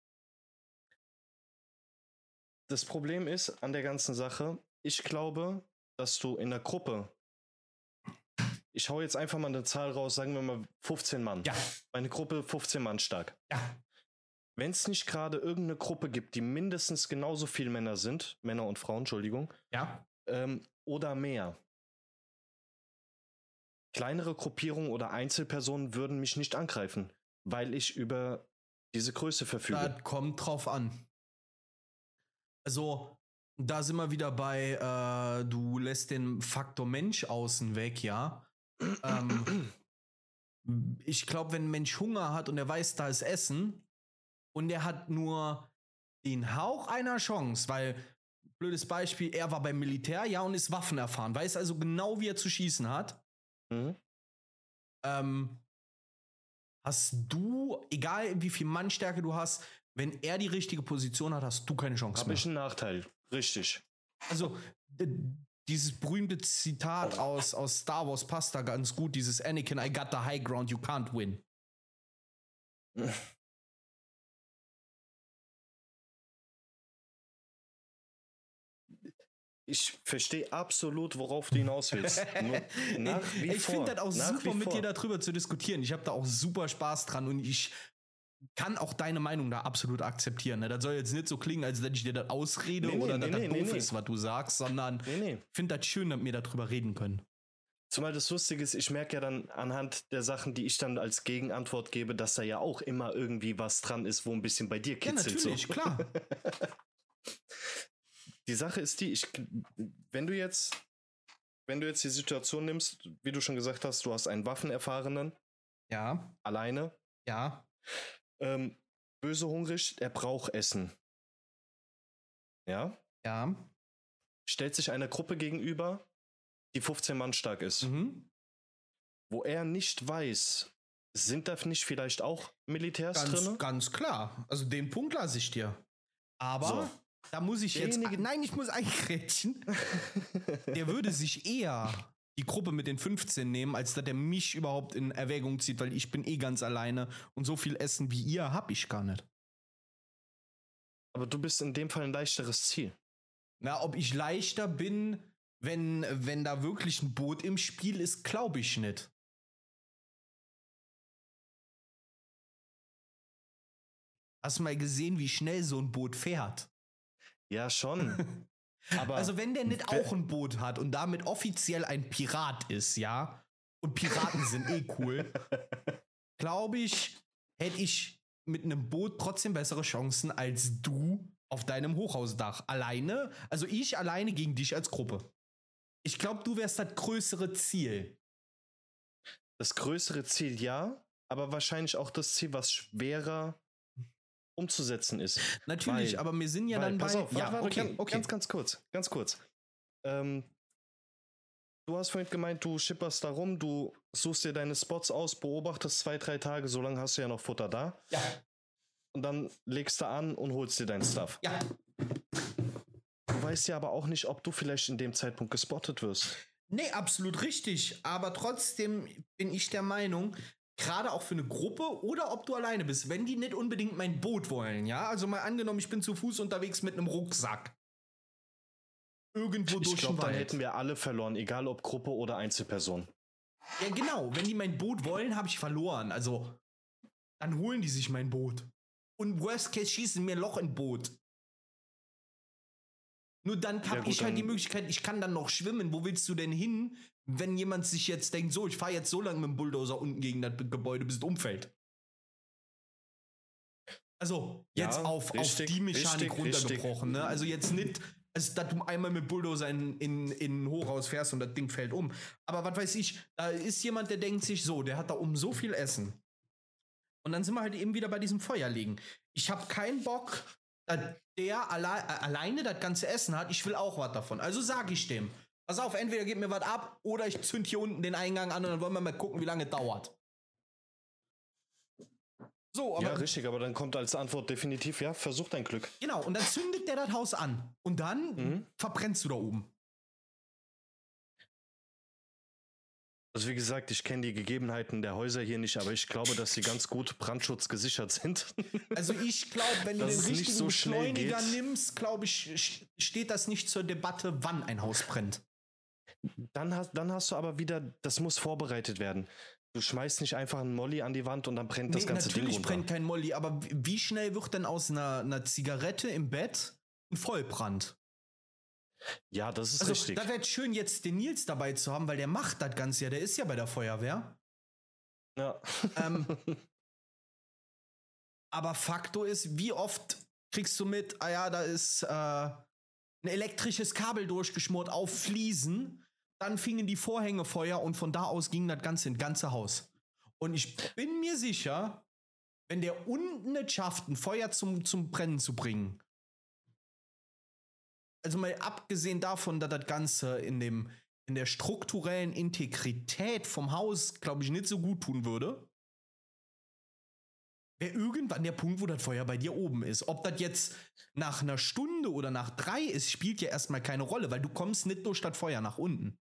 Das Problem ist an der ganzen Sache, ich glaube, dass du in der Gruppe, ich hau jetzt einfach mal eine Zahl raus, sagen wir mal 15 Mann. Ja. Meine Gruppe 15 Mann stark. Ja. Wenn es nicht gerade irgendeine Gruppe gibt, die mindestens genauso viele Männer sind, Männer und Frauen, Entschuldigung, ja ähm, oder mehr. Kleinere Gruppierungen oder Einzelpersonen würden mich nicht angreifen, weil ich über diese Größe verfüge. Das kommt drauf an. Also, da sind wir wieder bei, äh, du lässt den Faktor Mensch außen weg, ja. ähm, ich glaube, wenn ein Mensch Hunger hat und er weiß, da ist Essen und er hat nur den Hauch einer Chance, weil blödes Beispiel, er war beim Militär, ja, und ist Waffen erfahren, weiß also genau, wie er zu schießen hat. Mhm. Ähm, hast du, egal wie viel Mannstärke du hast, wenn er die richtige Position hat, hast du keine Chance Hab mehr. Habe ich einen Nachteil, richtig. Also, dieses berühmte Zitat aus, aus Star Wars passt da ganz gut, dieses Anakin, I got the high ground, you can't win. Ich verstehe absolut, worauf du hinaus willst. ich finde das auch super, mit dir darüber zu diskutieren. Ich habe da auch super Spaß dran und ich kann auch deine Meinung da absolut akzeptieren. Ne? Das soll jetzt nicht so klingen, als wenn ich dir das ausrede nee, oder nee, dass nee, das doof ist, was du sagst, sondern ich finde das schön, dass wir darüber reden können. Zumal das Lustige ist, ich merke ja dann anhand der Sachen, die ich dann als Gegenantwort gebe, dass da ja auch immer irgendwie was dran ist, wo ein bisschen bei dir kitzelt. Ja, natürlich, so. klar. Die Sache ist die, ich, wenn du jetzt, wenn du jetzt die Situation nimmst, wie du schon gesagt hast, du hast einen Waffenerfahrenen. Ja. Alleine. Ja. Ähm, böse hungrig, er braucht Essen. Ja. Ja. Stellt sich einer Gruppe gegenüber, die 15 Mann stark ist. Mhm. Wo er nicht weiß, sind da nicht vielleicht auch Militärs ganz, drin? Ganz klar. Also den Punkt lasse ich dir. Aber so. Da muss ich jetzt. Nein, ich muss eingrätschen. der würde sich eher die Gruppe mit den 15 nehmen, als dass er mich überhaupt in Erwägung zieht, weil ich bin eh ganz alleine und so viel Essen wie ihr hab ich gar nicht. Aber du bist in dem Fall ein leichteres Ziel. Na, ob ich leichter bin, wenn, wenn da wirklich ein Boot im Spiel ist, glaube ich nicht. Hast du mal gesehen, wie schnell so ein Boot fährt? Ja, schon. Aber also wenn der nicht auch ein Boot hat und damit offiziell ein Pirat ist, ja, und Piraten sind eh cool, glaube ich, hätte ich mit einem Boot trotzdem bessere Chancen als du auf deinem Hochhausdach. Alleine, also ich alleine gegen dich als Gruppe. Ich glaube, du wärst das größere Ziel. Das größere Ziel ja, aber wahrscheinlich auch das Ziel, was schwerer umzusetzen ist. Natürlich, weil, aber wir sind ja weil, dann bei. Auf, ja, warte, okay, ganz, okay. ganz, ganz kurz, ganz kurz. Ähm, du hast vorhin gemeint, du schipperst da rum, du suchst dir deine Spots aus, beobachtest zwei, drei Tage, so lange hast du ja noch Futter da. Ja. Und dann legst du an und holst dir dein Stuff. Ja. Du weißt ja aber auch nicht, ob du vielleicht in dem Zeitpunkt gespottet wirst. Nee, absolut richtig. Aber trotzdem bin ich der Meinung, gerade auch für eine Gruppe oder ob du alleine bist, wenn die nicht unbedingt mein Boot wollen, ja? Also mal angenommen, ich bin zu Fuß unterwegs mit einem Rucksack. Irgendwo ich durch glaub, den Wald. dann hätten wir alle verloren, egal ob Gruppe oder Einzelperson. Ja, genau. Wenn die mein Boot wollen, habe ich verloren. Also, dann holen die sich mein Boot. Und worst case schießen mir ein Loch in Boot. Nur dann habe ja, ich halt die Möglichkeit, ich kann dann noch schwimmen. Wo willst du denn hin, wenn jemand sich jetzt denkt, so, ich fahre jetzt so lange mit dem Bulldozer unten gegen das Gebäude, bis es umfällt. Also, jetzt ja, auf, richtig, auf die Mechanik richtig, runtergebrochen, richtig. ne? Also jetzt nicht, also, dass du einmal mit Bulldozer in, in, in Hochhaus fährst und das Ding fällt um. Aber was weiß ich, da ist jemand, der denkt sich so, der hat da oben so viel Essen. Und dann sind wir halt eben wieder bei diesem Feuer liegen. Ich habe keinen Bock, dass der alle, äh, alleine das ganze Essen hat. Ich will auch was davon. Also sage ich dem, Pass auf, entweder gib mir was ab oder ich zünd hier unten den Eingang an und dann wollen wir mal gucken, wie lange es dauert. So, aber. Ja, richtig, aber dann kommt als Antwort definitiv, ja, versuch dein Glück. Genau, und dann zündet der das Haus an. Und dann mhm. verbrennst du da oben. Also wie gesagt, ich kenne die Gegebenheiten der Häuser hier nicht, aber ich glaube, dass sie ganz gut brandschutzgesichert sind. Also ich glaube, wenn du den richtigen so Beschleuniger nimmst, glaube ich, steht das nicht zur Debatte, wann ein Haus brennt. Dann hast, dann hast du aber wieder, das muss vorbereitet werden. Du schmeißt nicht einfach einen Molly an die Wand und dann brennt nee, das ganze Ding runter. Natürlich brennt kein Molly, aber wie schnell wird denn aus einer, einer Zigarette im Bett ein Vollbrand? Ja, das ist also, richtig. Da wäre schön, jetzt den Nils dabei zu haben, weil der macht das Ganze ja. Der ist ja bei der Feuerwehr. Ja. Ähm, aber Faktor ist, wie oft kriegst du mit, ah ja, da ist äh, ein elektrisches Kabel durchgeschmort auf Fliesen dann fingen die Vorhänge Feuer und von da aus ging das Ganze ins ganze Haus. Und ich bin mir sicher, wenn der unten es schafft, ein Feuer zum, zum Brennen zu bringen, also mal abgesehen davon, dass das Ganze in dem in der strukturellen Integrität vom Haus, glaube ich, nicht so gut tun würde, wäre irgendwann der Punkt, wo das Feuer bei dir oben ist. Ob das jetzt nach einer Stunde oder nach drei ist, spielt ja erstmal keine Rolle, weil du kommst nicht durch das Feuer nach unten.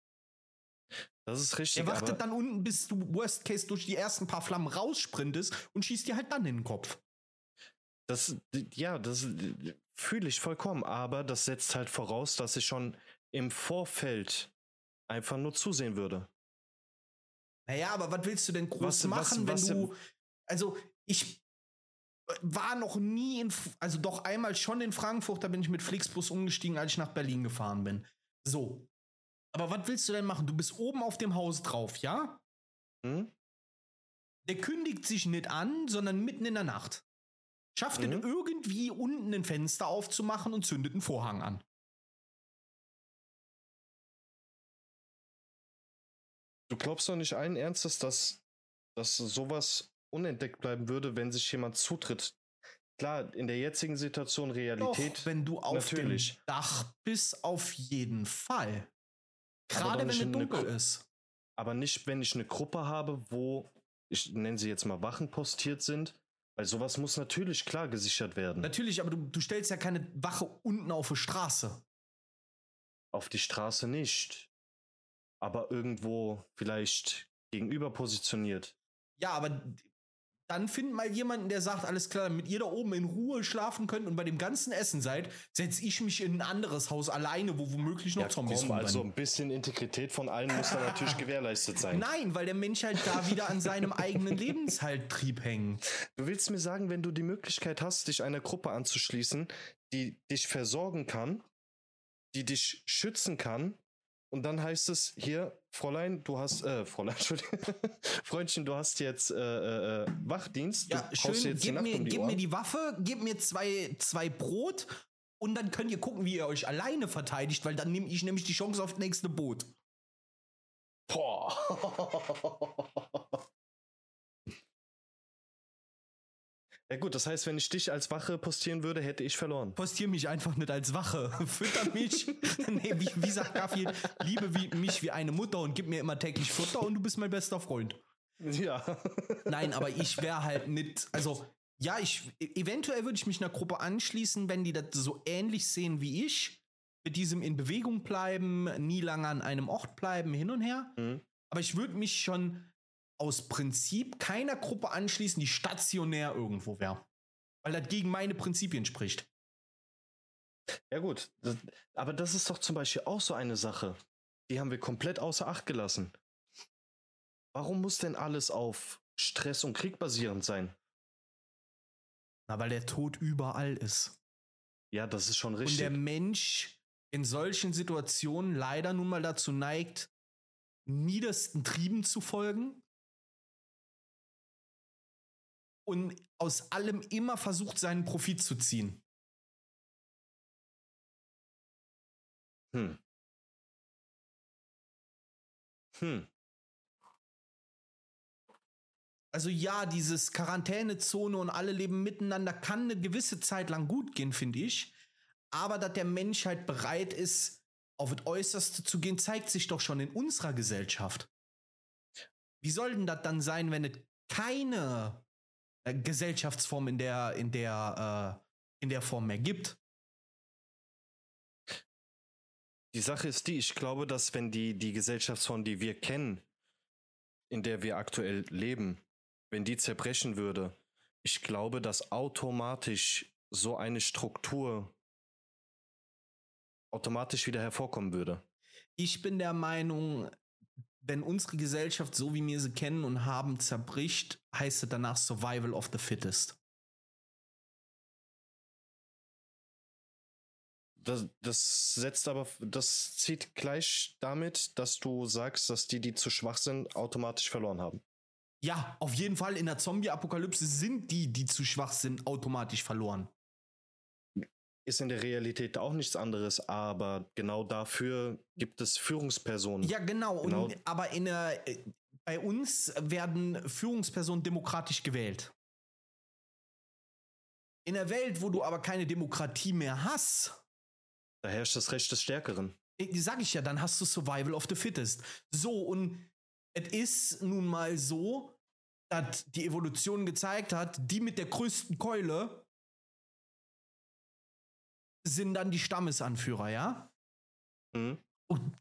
Das ist richtig. Er wartet dann unten, bis du Worst Case durch die ersten paar Flammen raussprintest und schießt dir halt dann in den Kopf. Das, ja, das fühle ich vollkommen, aber das setzt halt voraus, dass ich schon im Vorfeld einfach nur zusehen würde. Naja, aber was willst du denn groß was, machen, was, was, wenn du. Also, ich war noch nie in. Also, doch einmal schon in Frankfurt, da bin ich mit Flixbus umgestiegen, als ich nach Berlin gefahren bin. So. Aber was willst du denn machen? Du bist oben auf dem Haus drauf, ja? Hm? Der kündigt sich nicht an, sondern mitten in der Nacht. Schafft mhm. irgendwie unten ein Fenster aufzumachen und zündet einen Vorhang an. Du glaubst doch nicht allen Ernstes, dass, dass sowas unentdeckt bleiben würde, wenn sich jemand zutritt. Klar, in der jetzigen Situation Realität. Doch, wenn du auf natürlich. dem Dach bist, auf jeden Fall. Gerade wenn es dunkel ist. Aber nicht, wenn ich eine Gruppe habe, wo, ich nenne sie jetzt mal Wachen postiert sind. Weil sowas muss natürlich klar gesichert werden. Natürlich, aber du, du stellst ja keine Wache unten auf die Straße. Auf die Straße nicht. Aber irgendwo vielleicht gegenüber positioniert. Ja, aber dann find mal jemanden, der sagt, alles klar, damit ihr da oben in Ruhe schlafen könnt und bei dem ganzen Essen seid, setze ich mich in ein anderes Haus alleine, wo womöglich noch Ja, Zombies komm, also ein bisschen Integrität von allen muss da natürlich gewährleistet sein. Nein, weil der Mensch halt da wieder an seinem eigenen Lebenshalttrieb hängt. Du willst mir sagen, wenn du die Möglichkeit hast, dich einer Gruppe anzuschließen, die dich versorgen kann, die dich schützen kann, und dann heißt es hier, Fräulein, du hast, äh, Fräulein, Entschuldigung, Freundchen, du hast jetzt äh, äh, Wachdienst. Ja, schön, jetzt gib, mir, um die gib mir die Waffe, gib mir zwei, zwei Brot und dann könnt ihr gucken, wie ihr euch alleine verteidigt, weil dann nehme ich nämlich die Chance auf das nächste Boot. Boah. Ja gut, das heißt, wenn ich dich als Wache postieren würde, hätte ich verloren. Postier mich einfach nicht als Wache. Fütter mich. nee, wie, wie sagt Garfield, liebe wie, mich wie eine Mutter und gib mir immer täglich Futter und du bist mein bester Freund. Ja. Nein, aber ich wäre halt nicht, also ja, ich eventuell würde ich mich einer Gruppe anschließen, wenn die das so ähnlich sehen wie ich, mit diesem in Bewegung bleiben, nie lange an einem Ort bleiben, hin und her. Mhm. Aber ich würde mich schon aus Prinzip keiner Gruppe anschließen, die stationär irgendwo wäre. Weil das gegen meine Prinzipien spricht. Ja gut, das, aber das ist doch zum Beispiel auch so eine Sache. Die haben wir komplett außer Acht gelassen. Warum muss denn alles auf Stress und Krieg basierend sein? Na, weil der Tod überall ist. Ja, das ist schon Und richtig. der Mensch in solchen Situationen leider nun mal dazu neigt, niedersten Trieben zu folgen und aus allem immer versucht, seinen Profit zu ziehen. Hm. Hm. Also ja, dieses Quarantänezone und alle leben miteinander kann eine gewisse Zeit lang gut gehen, finde ich. Aber dass der Mensch halt bereit ist, auf das Äußerste zu gehen, zeigt sich doch schon in unserer Gesellschaft. Wie soll denn das dann sein, wenn es keine äh, Gesellschaftsform in der, in der, äh, in der Form mehr gibt? Die Sache ist die, ich glaube, dass wenn die, die Gesellschaftsform, die wir kennen, in der wir aktuell leben, wenn die zerbrechen würde, ich glaube, dass automatisch so eine Struktur automatisch wieder hervorkommen würde. Ich bin der Meinung, wenn unsere Gesellschaft, so wie wir sie kennen und haben, zerbricht, heißt es danach Survival of the Fittest. Das, das setzt aber, das zieht gleich damit, dass du sagst, dass die, die zu schwach sind, automatisch verloren haben. Ja, auf jeden Fall in der Zombie-Apokalypse sind die, die zu schwach sind, automatisch verloren. Ist in der Realität auch nichts anderes, aber genau dafür gibt es Führungspersonen. Ja, genau. Genau. Und, aber in äh, bei uns werden Führungspersonen demokratisch gewählt. In der Welt, wo du aber keine Demokratie mehr hast, Da herrscht das Recht des Stärkeren. äh, sag ich ja, dann hast du Survival of the Fittest. So, und es ist nun mal so, dass die Evolution gezeigt hat, die mit der größten Keule sind dann die Stammesanführer, ja? Mhm. Und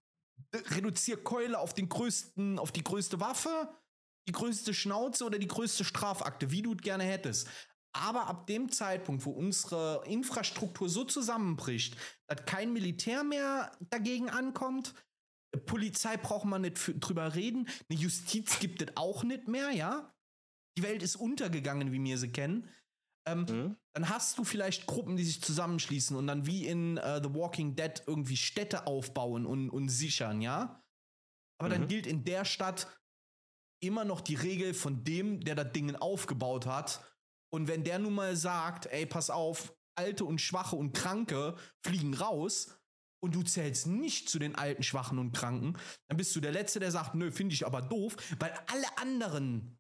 reduzier Keule auf den größten, auf die größte Waffe, die größte Schnauze oder die größte Strafakte, wie du es gerne hättest. Aber ab dem Zeitpunkt, wo unsere Infrastruktur so zusammenbricht, dass kein Militär mehr dagegen ankommt, Polizei braucht man nicht drüber reden, eine Justiz gibt es auch nicht mehr, ja? Die Welt ist untergegangen, wie wir sie kennen. Ähm, Mhm. dann hast du vielleicht Gruppen, die sich zusammenschließen und dann wie in äh, The Walking Dead irgendwie Städte aufbauen und, und sichern, ja? Aber dann Mhm. gilt in der Stadt immer noch die Regel von dem, der das Ding aufgebaut hat. Und wenn der nun mal sagt, ey, pass auf, Alte und Schwache und Kranke fliegen raus und du zählst nicht zu den Alten, Schwachen und Kranken, dann bist du der Letzte, der sagt, nö, finde ich aber doof, weil alle anderen,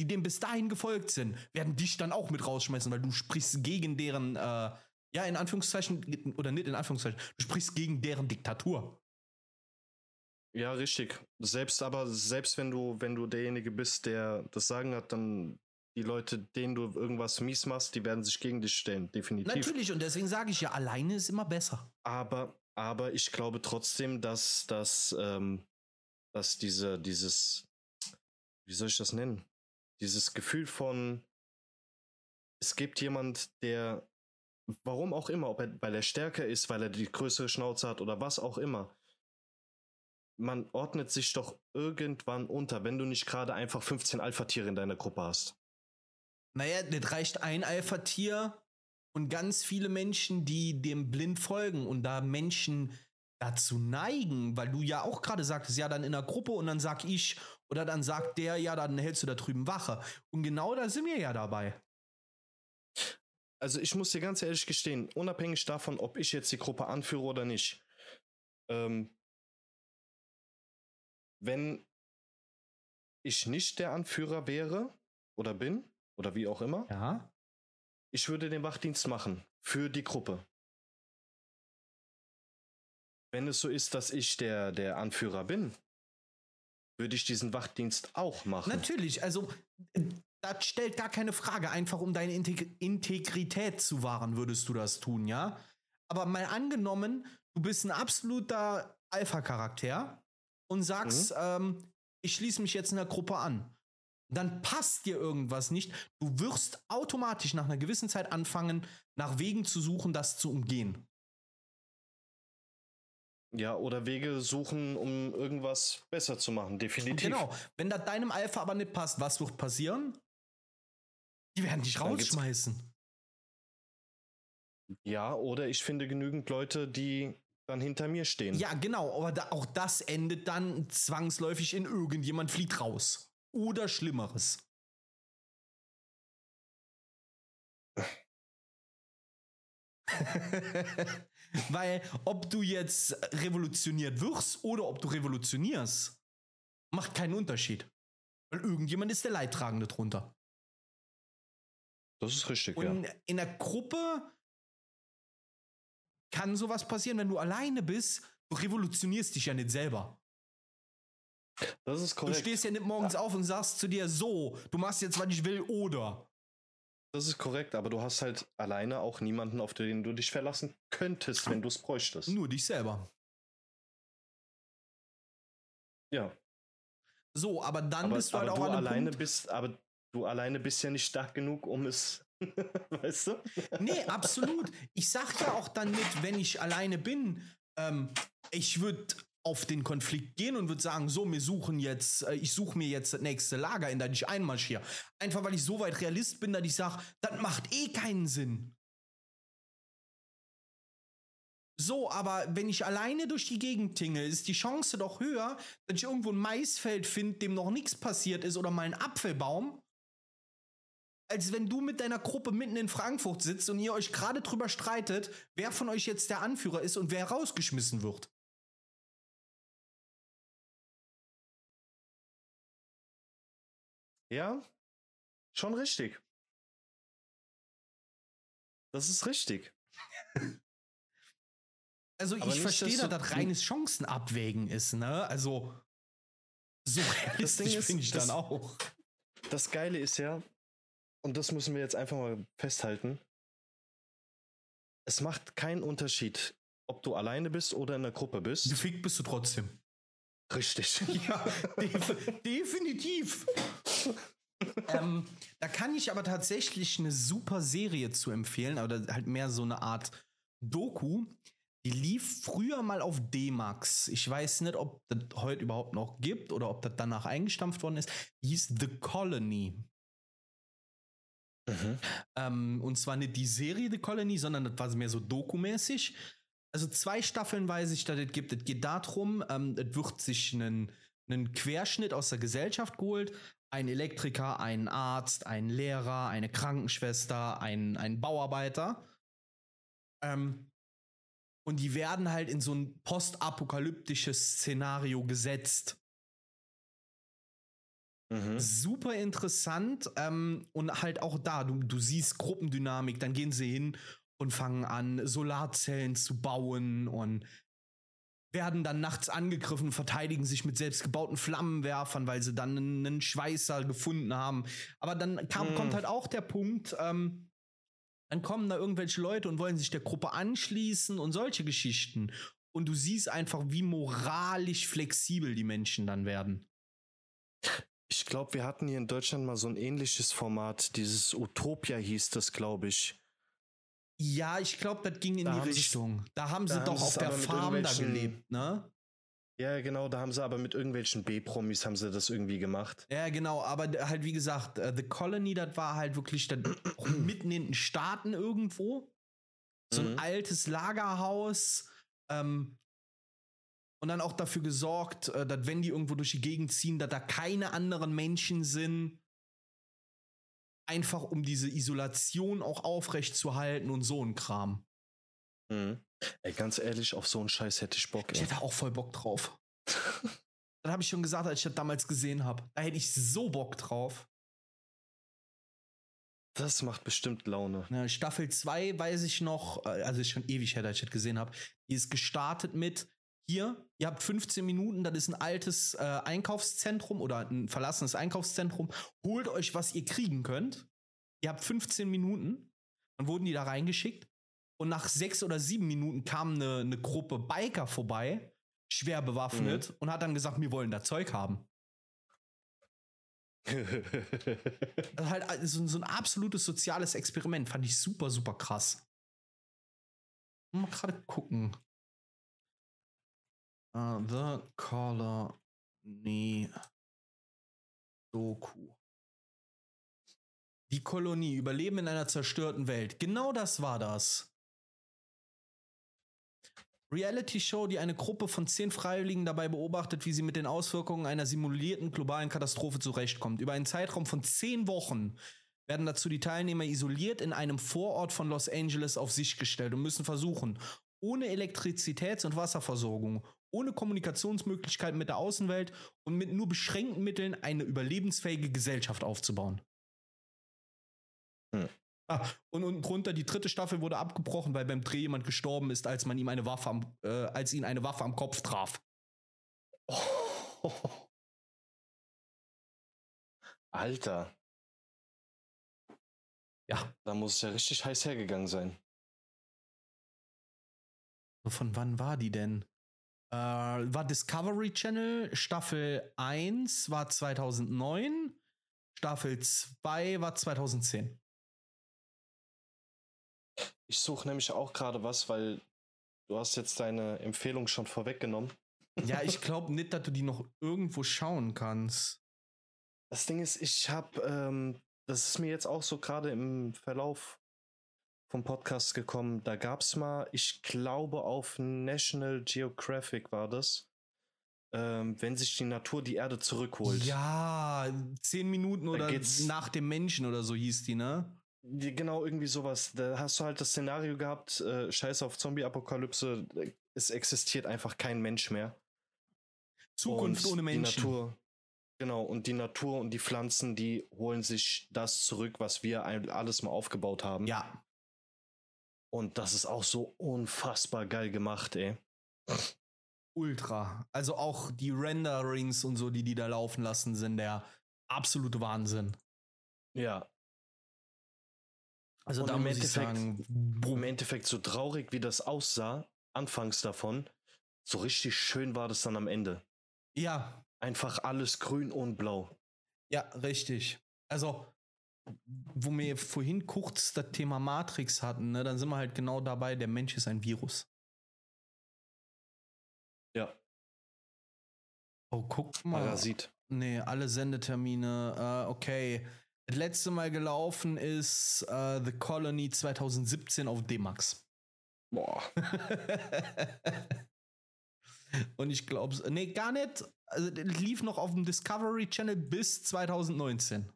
die dem bis dahin gefolgt sind, werden dich dann auch mit rausschmeißen, weil du sprichst gegen deren, äh, ja, in Anführungszeichen, oder nicht in Anführungszeichen, du sprichst gegen deren Diktatur. Ja, richtig. Selbst aber, selbst wenn du, wenn du derjenige bist, der das Sagen hat, dann die Leute, denen du irgendwas mies machst, die werden sich gegen dich stellen, definitiv. Natürlich, und deswegen sage ich ja, alleine ist immer besser. Aber, aber ich glaube trotzdem, dass, dass, ähm, dass diese, dieses, wie soll ich das nennen? Dieses Gefühl von es gibt jemand, der, warum auch immer, ob er, weil er stärker ist, weil er die größere Schnauze hat oder was auch immer. Man ordnet sich doch irgendwann unter, wenn du nicht gerade einfach 15 Alpha-Tiere in deiner Gruppe hast. Naja, das reicht ein Alpha-Tier und ganz viele Menschen, die dem blind folgen und da Menschen dazu neigen, weil du ja auch gerade sagtest, ja, dann in der Gruppe und dann sag ich oder dann sagt der, ja, dann hältst du da drüben Wache. Und genau da sind wir ja dabei. Also ich muss dir ganz ehrlich gestehen, unabhängig davon, ob ich jetzt die Gruppe anführe oder nicht, ähm, wenn ich nicht der Anführer wäre oder bin oder wie auch immer, Ja. ich würde den Wachdienst machen für die Gruppe. Wenn es so ist, dass ich der, der Anführer bin, würde ich diesen Wachdienst auch machen. Natürlich, also äh, das stellt gar keine Frage. Einfach um deine Integ Integrität zu wahren, würdest du das tun, ja? Aber mal angenommen, du bist ein absoluter Alpha-Charakter und sagst, ähm, ich schließe mich jetzt in der Gruppe an. Dann passt dir irgendwas nicht. Du wirst automatisch nach einer gewissen Zeit anfangen, nach Wegen zu suchen, das zu umgehen. Ja, oder Wege suchen, um irgendwas besser zu machen, definitiv. Genau. Wenn das deinem Alpha aber nicht passt, was wird passieren? Die werden dich rausschmeißen. Ja, oder ich finde genügend Leute, die dann hinter mir stehen. Ja, genau, aber da, auch das endet dann zwangsläufig in irgendjemand fliegt raus. Oder Schlimmeres. Weil ob du jetzt revolutioniert wirst oder ob du revolutionierst, macht keinen Unterschied. Weil irgendjemand ist der Leidtragende drunter. Das ist richtig, Und ja. in der Gruppe kann sowas passieren, wenn du alleine bist. Du revolutionierst dich ja nicht selber. Das ist Du korrekt. stehst ja nicht morgens auf und sagst zu dir so, du machst jetzt, was ich will, oder. Das ist korrekt, aber du hast halt alleine auch niemanden, auf den du dich verlassen könntest, wenn du es bräuchtest. Nur dich selber. Ja, So, aber dann aber, bist du halt auch du an alleine Punkt. bist, aber du alleine bist ja nicht stark genug, um es, weißt du? Nee, absolut. Ich sag ja auch dann mit, wenn ich alleine bin, ähm, ich würde auf den Konflikt gehen und würde sagen, so, wir suchen jetzt, äh, ich suche mir jetzt das nächste Lager, in das ich einmarschiere. Einfach weil ich so weit Realist bin, dass ich sage, das macht eh keinen Sinn. So, aber wenn ich alleine durch die Gegend tingle, ist die Chance doch höher, dass ich irgendwo ein Maisfeld finde, dem noch nichts passiert ist oder mal einen Apfelbaum, als wenn du mit deiner Gruppe mitten in Frankfurt sitzt und ihr euch gerade drüber streitet, wer von euch jetzt der Anführer ist und wer rausgeschmissen wird. Ja, schon richtig. Das ist richtig. Also Aber ich verstehe, dass das reines Chancenabwägen ist, ne? Also so Ding realistisch ist, finde ich das- dann auch. Das Geile ist ja, und das müssen wir jetzt einfach mal festhalten, es macht keinen Unterschied, ob du alleine bist oder in einer Gruppe bist. Gefickt bist du trotzdem. Richtig. Ja, def definitiv. ähm, da kann ich aber tatsächlich eine super Serie zu empfehlen, aber halt mehr so eine Art Doku. Die lief früher mal auf D-Max. Ich weiß nicht, ob das heute überhaupt noch gibt oder ob das danach eingestampft worden ist. Die hieß The Colony. Mhm. Ähm, und zwar nicht die Serie The Colony, sondern das war mehr so dokumäßig. Also zwei Staffeln weiß ich, dass es gibt. Es geht darum, ähm, es wird sich einen, einen Querschnitt aus der Gesellschaft geholt. Ein Elektriker, ein Arzt, ein Lehrer, eine Krankenschwester, ein, ein Bauarbeiter. Ähm, und die werden halt in so ein postapokalyptisches Szenario gesetzt Mhm. super interessant ähm, und halt auch da, du, du siehst Gruppendynamik, dann gehen sie hin und fangen an, Solarzellen zu bauen und werden dann nachts angegriffen, verteidigen sich mit selbstgebauten Flammenwerfern, weil sie dann einen, Schweißer gefunden haben. Aber dann kam, Mm. kommt halt auch der Punkt, ähm, dann kommen da irgendwelche Leute und wollen sich der Gruppe anschließen und solche Geschichten. Und du siehst einfach, wie moralisch flexibel die Menschen dann werden. Ich glaube, wir hatten hier in Deutschland mal so ein ähnliches Format. Dieses Utopia hieß das, glaube ich. Ja, ich glaube, das ging in Da die haben Richtung. Da haben da sie haben doch sie's auf der Farm da gelebt, ne? Ja, genau, da haben sie aber mit irgendwelchen B-Promis haben sie das irgendwie gemacht. Ja, genau, aber halt wie gesagt, äh, The Colony, das war halt wirklich dann mitten in den Staaten irgendwo. So ein Mhm. altes Lagerhaus. Ähm, und dann auch dafür gesorgt, äh, dass wenn die irgendwo durch die Gegend ziehen, dass da keine anderen Menschen sind. Einfach um diese Isolation auch aufrecht zu halten und so ein Kram. Mhm. Ey, ganz ehrlich, auf so einen Scheiß hätte ich Bock. Ich Ey. hätte auch voll Bock drauf. Das habe ich schon gesagt, als ich das damals gesehen habe. Da hätte ich so Bock drauf. Das macht bestimmt Laune. Ne, Staffel 2 weiß ich noch, äh, also ist schon ewig her, dass ich das gesehen habe. Die ist gestartet mit hier, ihr habt 15 Minuten, das ist ein altes äh, Einkaufszentrum oder ein verlassenes Einkaufszentrum. Holt euch, was ihr kriegen könnt. Ihr habt 15 Minuten. Dann wurden die da reingeschickt. Und nach sechs oder sieben Minuten kam eine, eine Gruppe Biker vorbei, schwer bewaffnet, und hat dann gesagt, wir wollen da Zeug haben. Das ist halt äh, so, so ein absolutes soziales Experiment. Fand ich super, super krass. Mal gerade gucken. Uh, the Colony Doku. Die Kolonie, Überleben in einer zerstörten Welt. Genau das war das. Reality-Show, die eine Gruppe von zehn Freiwilligen dabei beobachtet, wie sie mit den Auswirkungen einer simulierten globalen Katastrophe zurechtkommt. Über einen Zeitraum von zehn Wochen werden dazu die Teilnehmer isoliert in einem Vorort von Los Angeles auf sich gestellt und müssen versuchen, ohne Elektrizitäts- und Wasserversorgung, ohne Kommunikationsmöglichkeiten mit der Außenwelt und mit nur beschränkten Mitteln eine überlebensfähige Gesellschaft aufzubauen. Hm. Ah, und unten drunter, die dritte Staffel wurde abgebrochen, weil beim Dreh jemand gestorben ist, als man ihm eine Waffe am, äh, als ihn eine Waffe am Kopf traf. Alter, Ja. da muss es ja richtig heiß hergegangen sein. Von wann war die denn? Äh, war Discovery Channel, Staffel 1 war 2009, Staffel 2 war 2010. Ich suche nämlich auch gerade was, weil du hast jetzt deine Empfehlung schon vorweggenommen. Ja, ich glaube nicht, dass du die noch irgendwo schauen kannst. Das Ding ist, ich habe, ähm, das ist mir jetzt auch so gerade im Verlauf vom Podcast gekommen. Da gab es mal, ich glaube auf National Geographic war das, ähm, wenn sich die Natur die Erde zurückholt. Ja, zehn Minuten oder nach dem Menschen oder so hieß die, ne? Genau, irgendwie sowas. Da hast du halt das Szenario gehabt, äh, scheiß auf Zombie-Apokalypse, es existiert einfach kein Mensch mehr. Zukunft Und ohne Menschen. Die Natur, genau, und die Natur und die Pflanzen, die holen sich das zurück, was wir alles mal aufgebaut haben. Ja, Und das ist auch so unfassbar geil gemacht, ey. ultra. Also auch die Renderings und so, die die da laufen lassen, sind der absolute Wahnsinn. Ja. Also Und da im muss ich Endeffekt- sagen, Im. Endeffekt, so traurig wie das aussah, anfangs davon, so richtig schön war das dann am Ende. ja, Einfach alles grün und blau. Ja, richtig. Also, wo wir vorhin kurz das Thema Matrix hatten, ne, dann sind wir halt genau dabei, der Mensch ist ein Virus. Ja. Oh, guck mal. Parasit. Nee, alle Sendetermine. Äh, okay. Das letzte Mal gelaufen ist äh, The Colony 2017 auf D-Max. Boah. Und ich glaube, nee, gar nicht. Also, lief noch auf dem Discovery Channel bis 2019.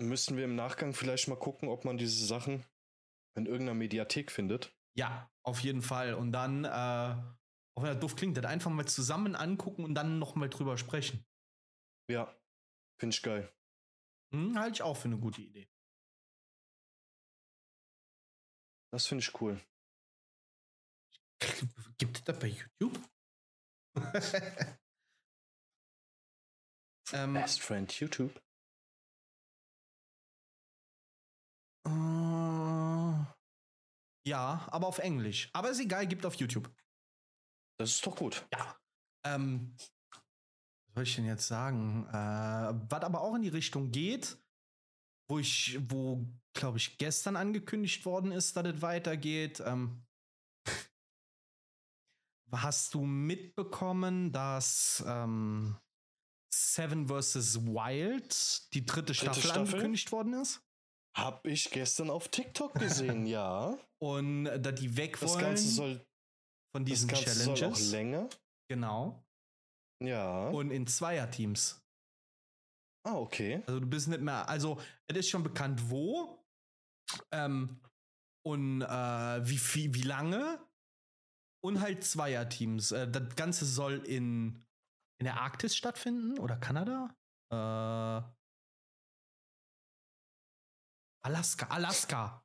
Müssten wir im Nachgang vielleicht mal gucken, ob man diese Sachen in irgendeiner Mediathek findet. Ja, auf jeden Fall. Und dann, äh, auch wenn das doof klingt, das einfach mal zusammen angucken und dann nochmal drüber sprechen. Ja. Finde ich geil. Hm, halte ich auch für eine gute Idee. Das finde ich cool. Gibt es das bei YouTube? ähm, Best Friend YouTube. Äh, ja, aber auf Englisch. Aber ist egal, gibt auf YouTube. Das ist doch gut. Ja. Ähm, soll ich denn jetzt sagen? Äh, was aber auch in die Richtung geht, wo ich, wo, glaube ich, gestern angekündigt worden ist, dass es weitergeht. Ähm, hast du mitbekommen, dass ähm, Seven vs. Wild, die dritte, dritte Staffel, Staffel, angekündigt worden ist? Hab ich gestern auf TikTok gesehen, ja. Und da die weg wollen das Ganze soll, von diesen das Ganze Challenges. Soll auch länger. Genau. Ja. Und in Zweierteams. Ah, okay. Also du bist nicht mehr, also es ist schon bekannt, wo ähm, und äh, wie viel, wie lange und halt Zweierteams. Äh, das Ganze soll in in der Arktis stattfinden oder Kanada? Äh, Alaska, Alaska.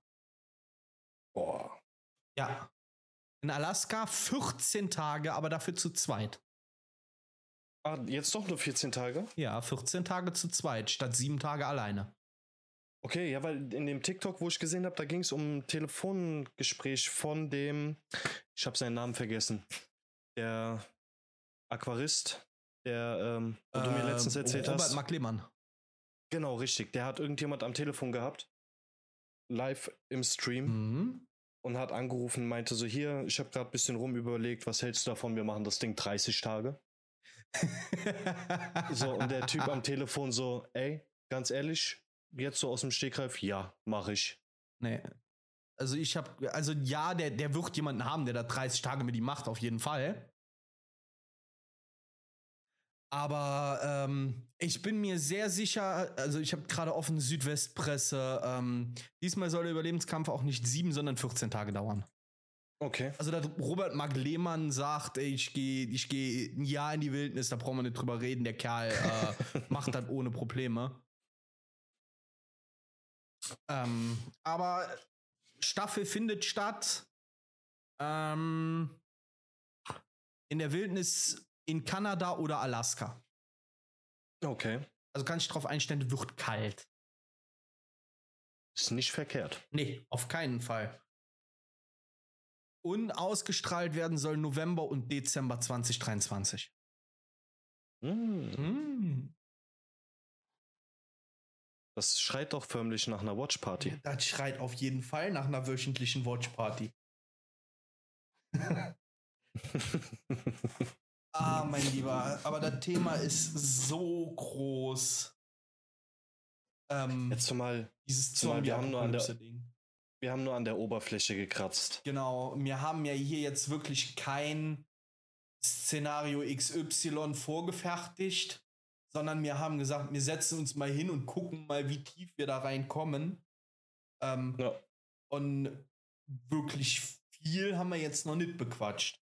Boah. Ja. In Alaska 14 Tage, aber dafür zu zweit. Ah, jetzt doch nur 14 Tage? Ja, 14 Tage zu zweit, statt sieben Tage alleine. Okay, ja, weil in dem TikTok, wo ich gesehen habe, da ging es um ein Telefongespräch von dem, ich habe seinen Namen vergessen, der Aquarist, der ähm, wo äh, du mir letztens erzählt Robert hast. Robert McLehmann. Genau, richtig. Der hat irgendjemand am Telefon gehabt, live im Stream. Mhm. Und hat angerufen, meinte so, hier, ich habe gerade ein bisschen rum überlegt, was hältst du davon, wir machen das Ding 30 Tage. so, und der Typ am Telefon so, ey, ganz ehrlich, jetzt so aus dem Stegreif, ja, mach ich. Nee. Also ich habe, also ja, der, der wird jemanden haben, der da 30 Tage mit ihm macht, auf jeden Fall. Aber ähm, ich bin mir sehr sicher, also ich habe gerade offen Südwestpresse, ähm, diesmal soll der Überlebenskampf auch nicht sieben, sondern 14 Tage dauern. Okay. Also, dass Robert Mark Lehmann sagt, ey, ich gehe ich geh ein Jahr in die Wildnis, da brauchen wir nicht drüber reden, der Kerl äh, macht das ohne Probleme. Ähm, aber Staffel findet statt. Ähm, in der Wildnis in Kanada oder Alaska. Okay. Also kann ich darauf einstellen, wird kalt. Ist nicht verkehrt. Nee, auf keinen Fall. Und ausgestrahlt werden soll November und Dezember 2023. Mm. Mm. Das schreit doch förmlich nach einer Watchparty. Das schreit auf jeden Fall nach einer wöchentlichen Watchparty. ah, mein Lieber, aber das Thema ist so groß. Ähm, Jetzt zumal, dieses zumal wir haben nur an der, Ding. Wir haben nur an der Oberfläche gekratzt. Genau, wir haben ja hier jetzt wirklich kein Szenario XY vorgefertigt, sondern wir haben gesagt, wir setzen uns mal hin und gucken mal, wie tief wir da reinkommen. Ähm, ja. Und wirklich viel haben wir jetzt noch nicht bequatscht.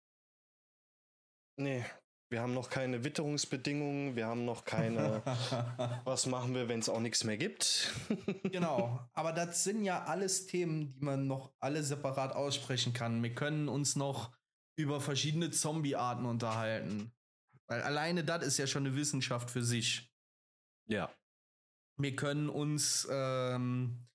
Nee, wir haben noch keine Witterungsbedingungen, wir haben noch keine, was machen wir, wenn es auch nichts mehr gibt. genau, aber das sind ja alles Themen, die man noch alle separat aussprechen kann. Wir können uns noch über verschiedene Zombie-Arten unterhalten. Weil alleine das ist ja schon eine Wissenschaft für sich. Ja. Wir können uns ähm,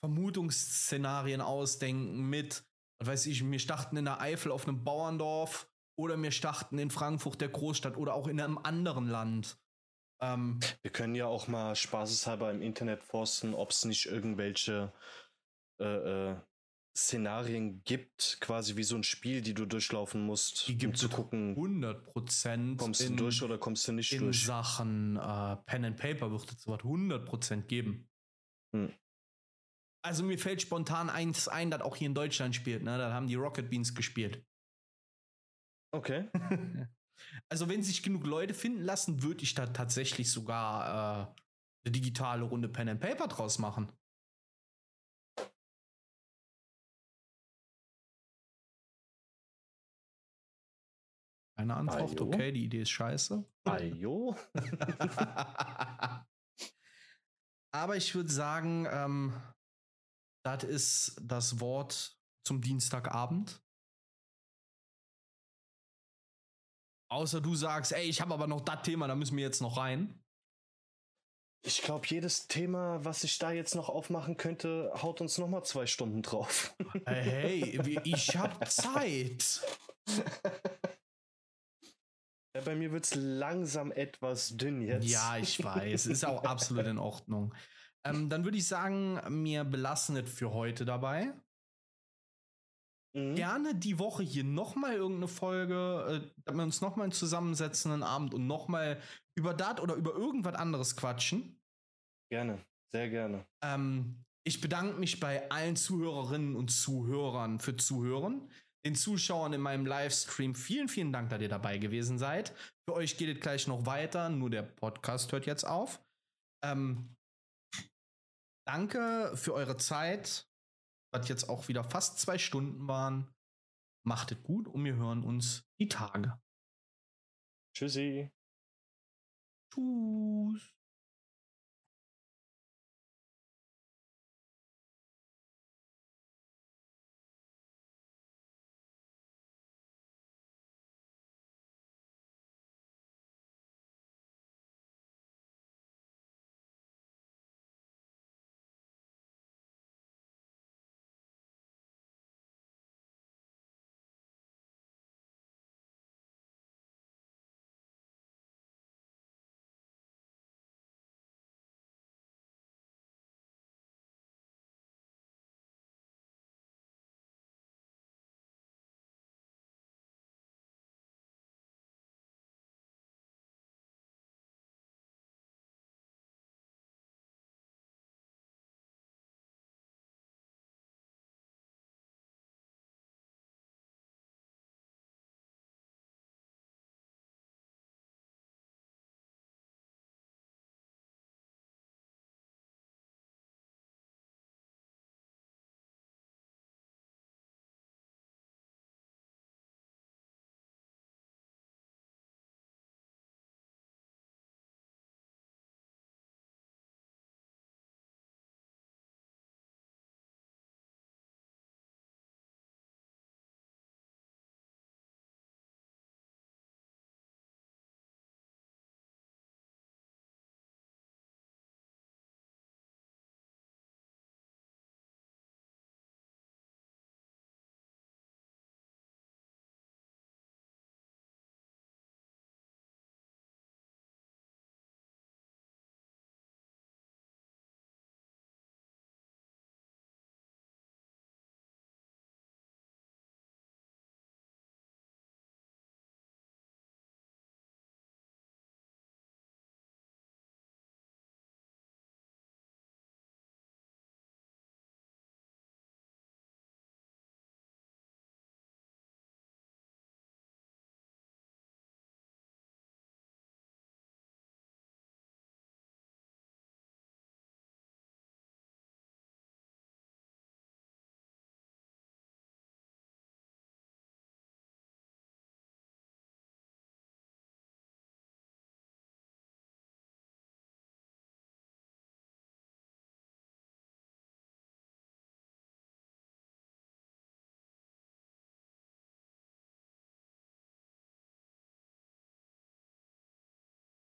Vermutungsszenarien ausdenken mit, was weiß ich, wir starten in der Eifel auf einem Bauerndorf oder wir starten in Frankfurt, der Großstadt, oder auch in einem anderen Land. Ähm, wir können ja auch mal spaßeshalber im Internet forsten, ob es nicht irgendwelche äh, äh, Szenarien gibt, quasi wie so ein Spiel, die du durchlaufen musst, die gibt um zu gucken. 100 Prozent. Kommst in, du durch oder kommst du nicht in durch? In Sachen äh, Pen and Paper wird es sowas 100 Prozent geben. Hm. Also mir fällt spontan eins ein, das auch hier in Deutschland spielt. Ne? Da haben die Rocket Beans gespielt. Okay. also wenn sich genug Leute finden lassen, würde ich da tatsächlich sogar äh, eine digitale Runde Pen and Paper draus machen. Keine Antwort, Ajo. okay, die Idee ist scheiße. Ajo. Aber ich würde sagen, ähm, das ist das Wort zum Dienstagabend. Außer du sagst, ey, ich habe aber noch das Thema, da müssen wir jetzt noch rein. Ich glaube, jedes Thema, was ich da jetzt noch aufmachen könnte, haut uns noch mal zwei Stunden drauf. Hey, ich habe Zeit. Ja, bei mir wird es langsam etwas dünn jetzt. Ja, ich weiß. Ist auch absolut in Ordnung. Ähm, dann würde ich sagen, mir belassen es für heute dabei. Mhm. Gerne die Woche hier nochmal irgendeine Folge, äh, dass wir uns nochmal zusammensetzen einen Abend und nochmal über das oder über irgendwas anderes quatschen. Gerne, sehr gerne. Ähm, ich bedanke mich bei allen Zuhörerinnen und Zuhörern für Zuhören. Den Zuschauern in meinem Livestream vielen, vielen Dank, dass ihr dabei gewesen seid. Für euch geht es gleich noch weiter, nur der Podcast hört jetzt auf. Ähm, danke für eure Zeit was jetzt auch wieder fast zwei Stunden waren. Macht es gut und wir hören uns die Tage. Tschüssi. Tschüss.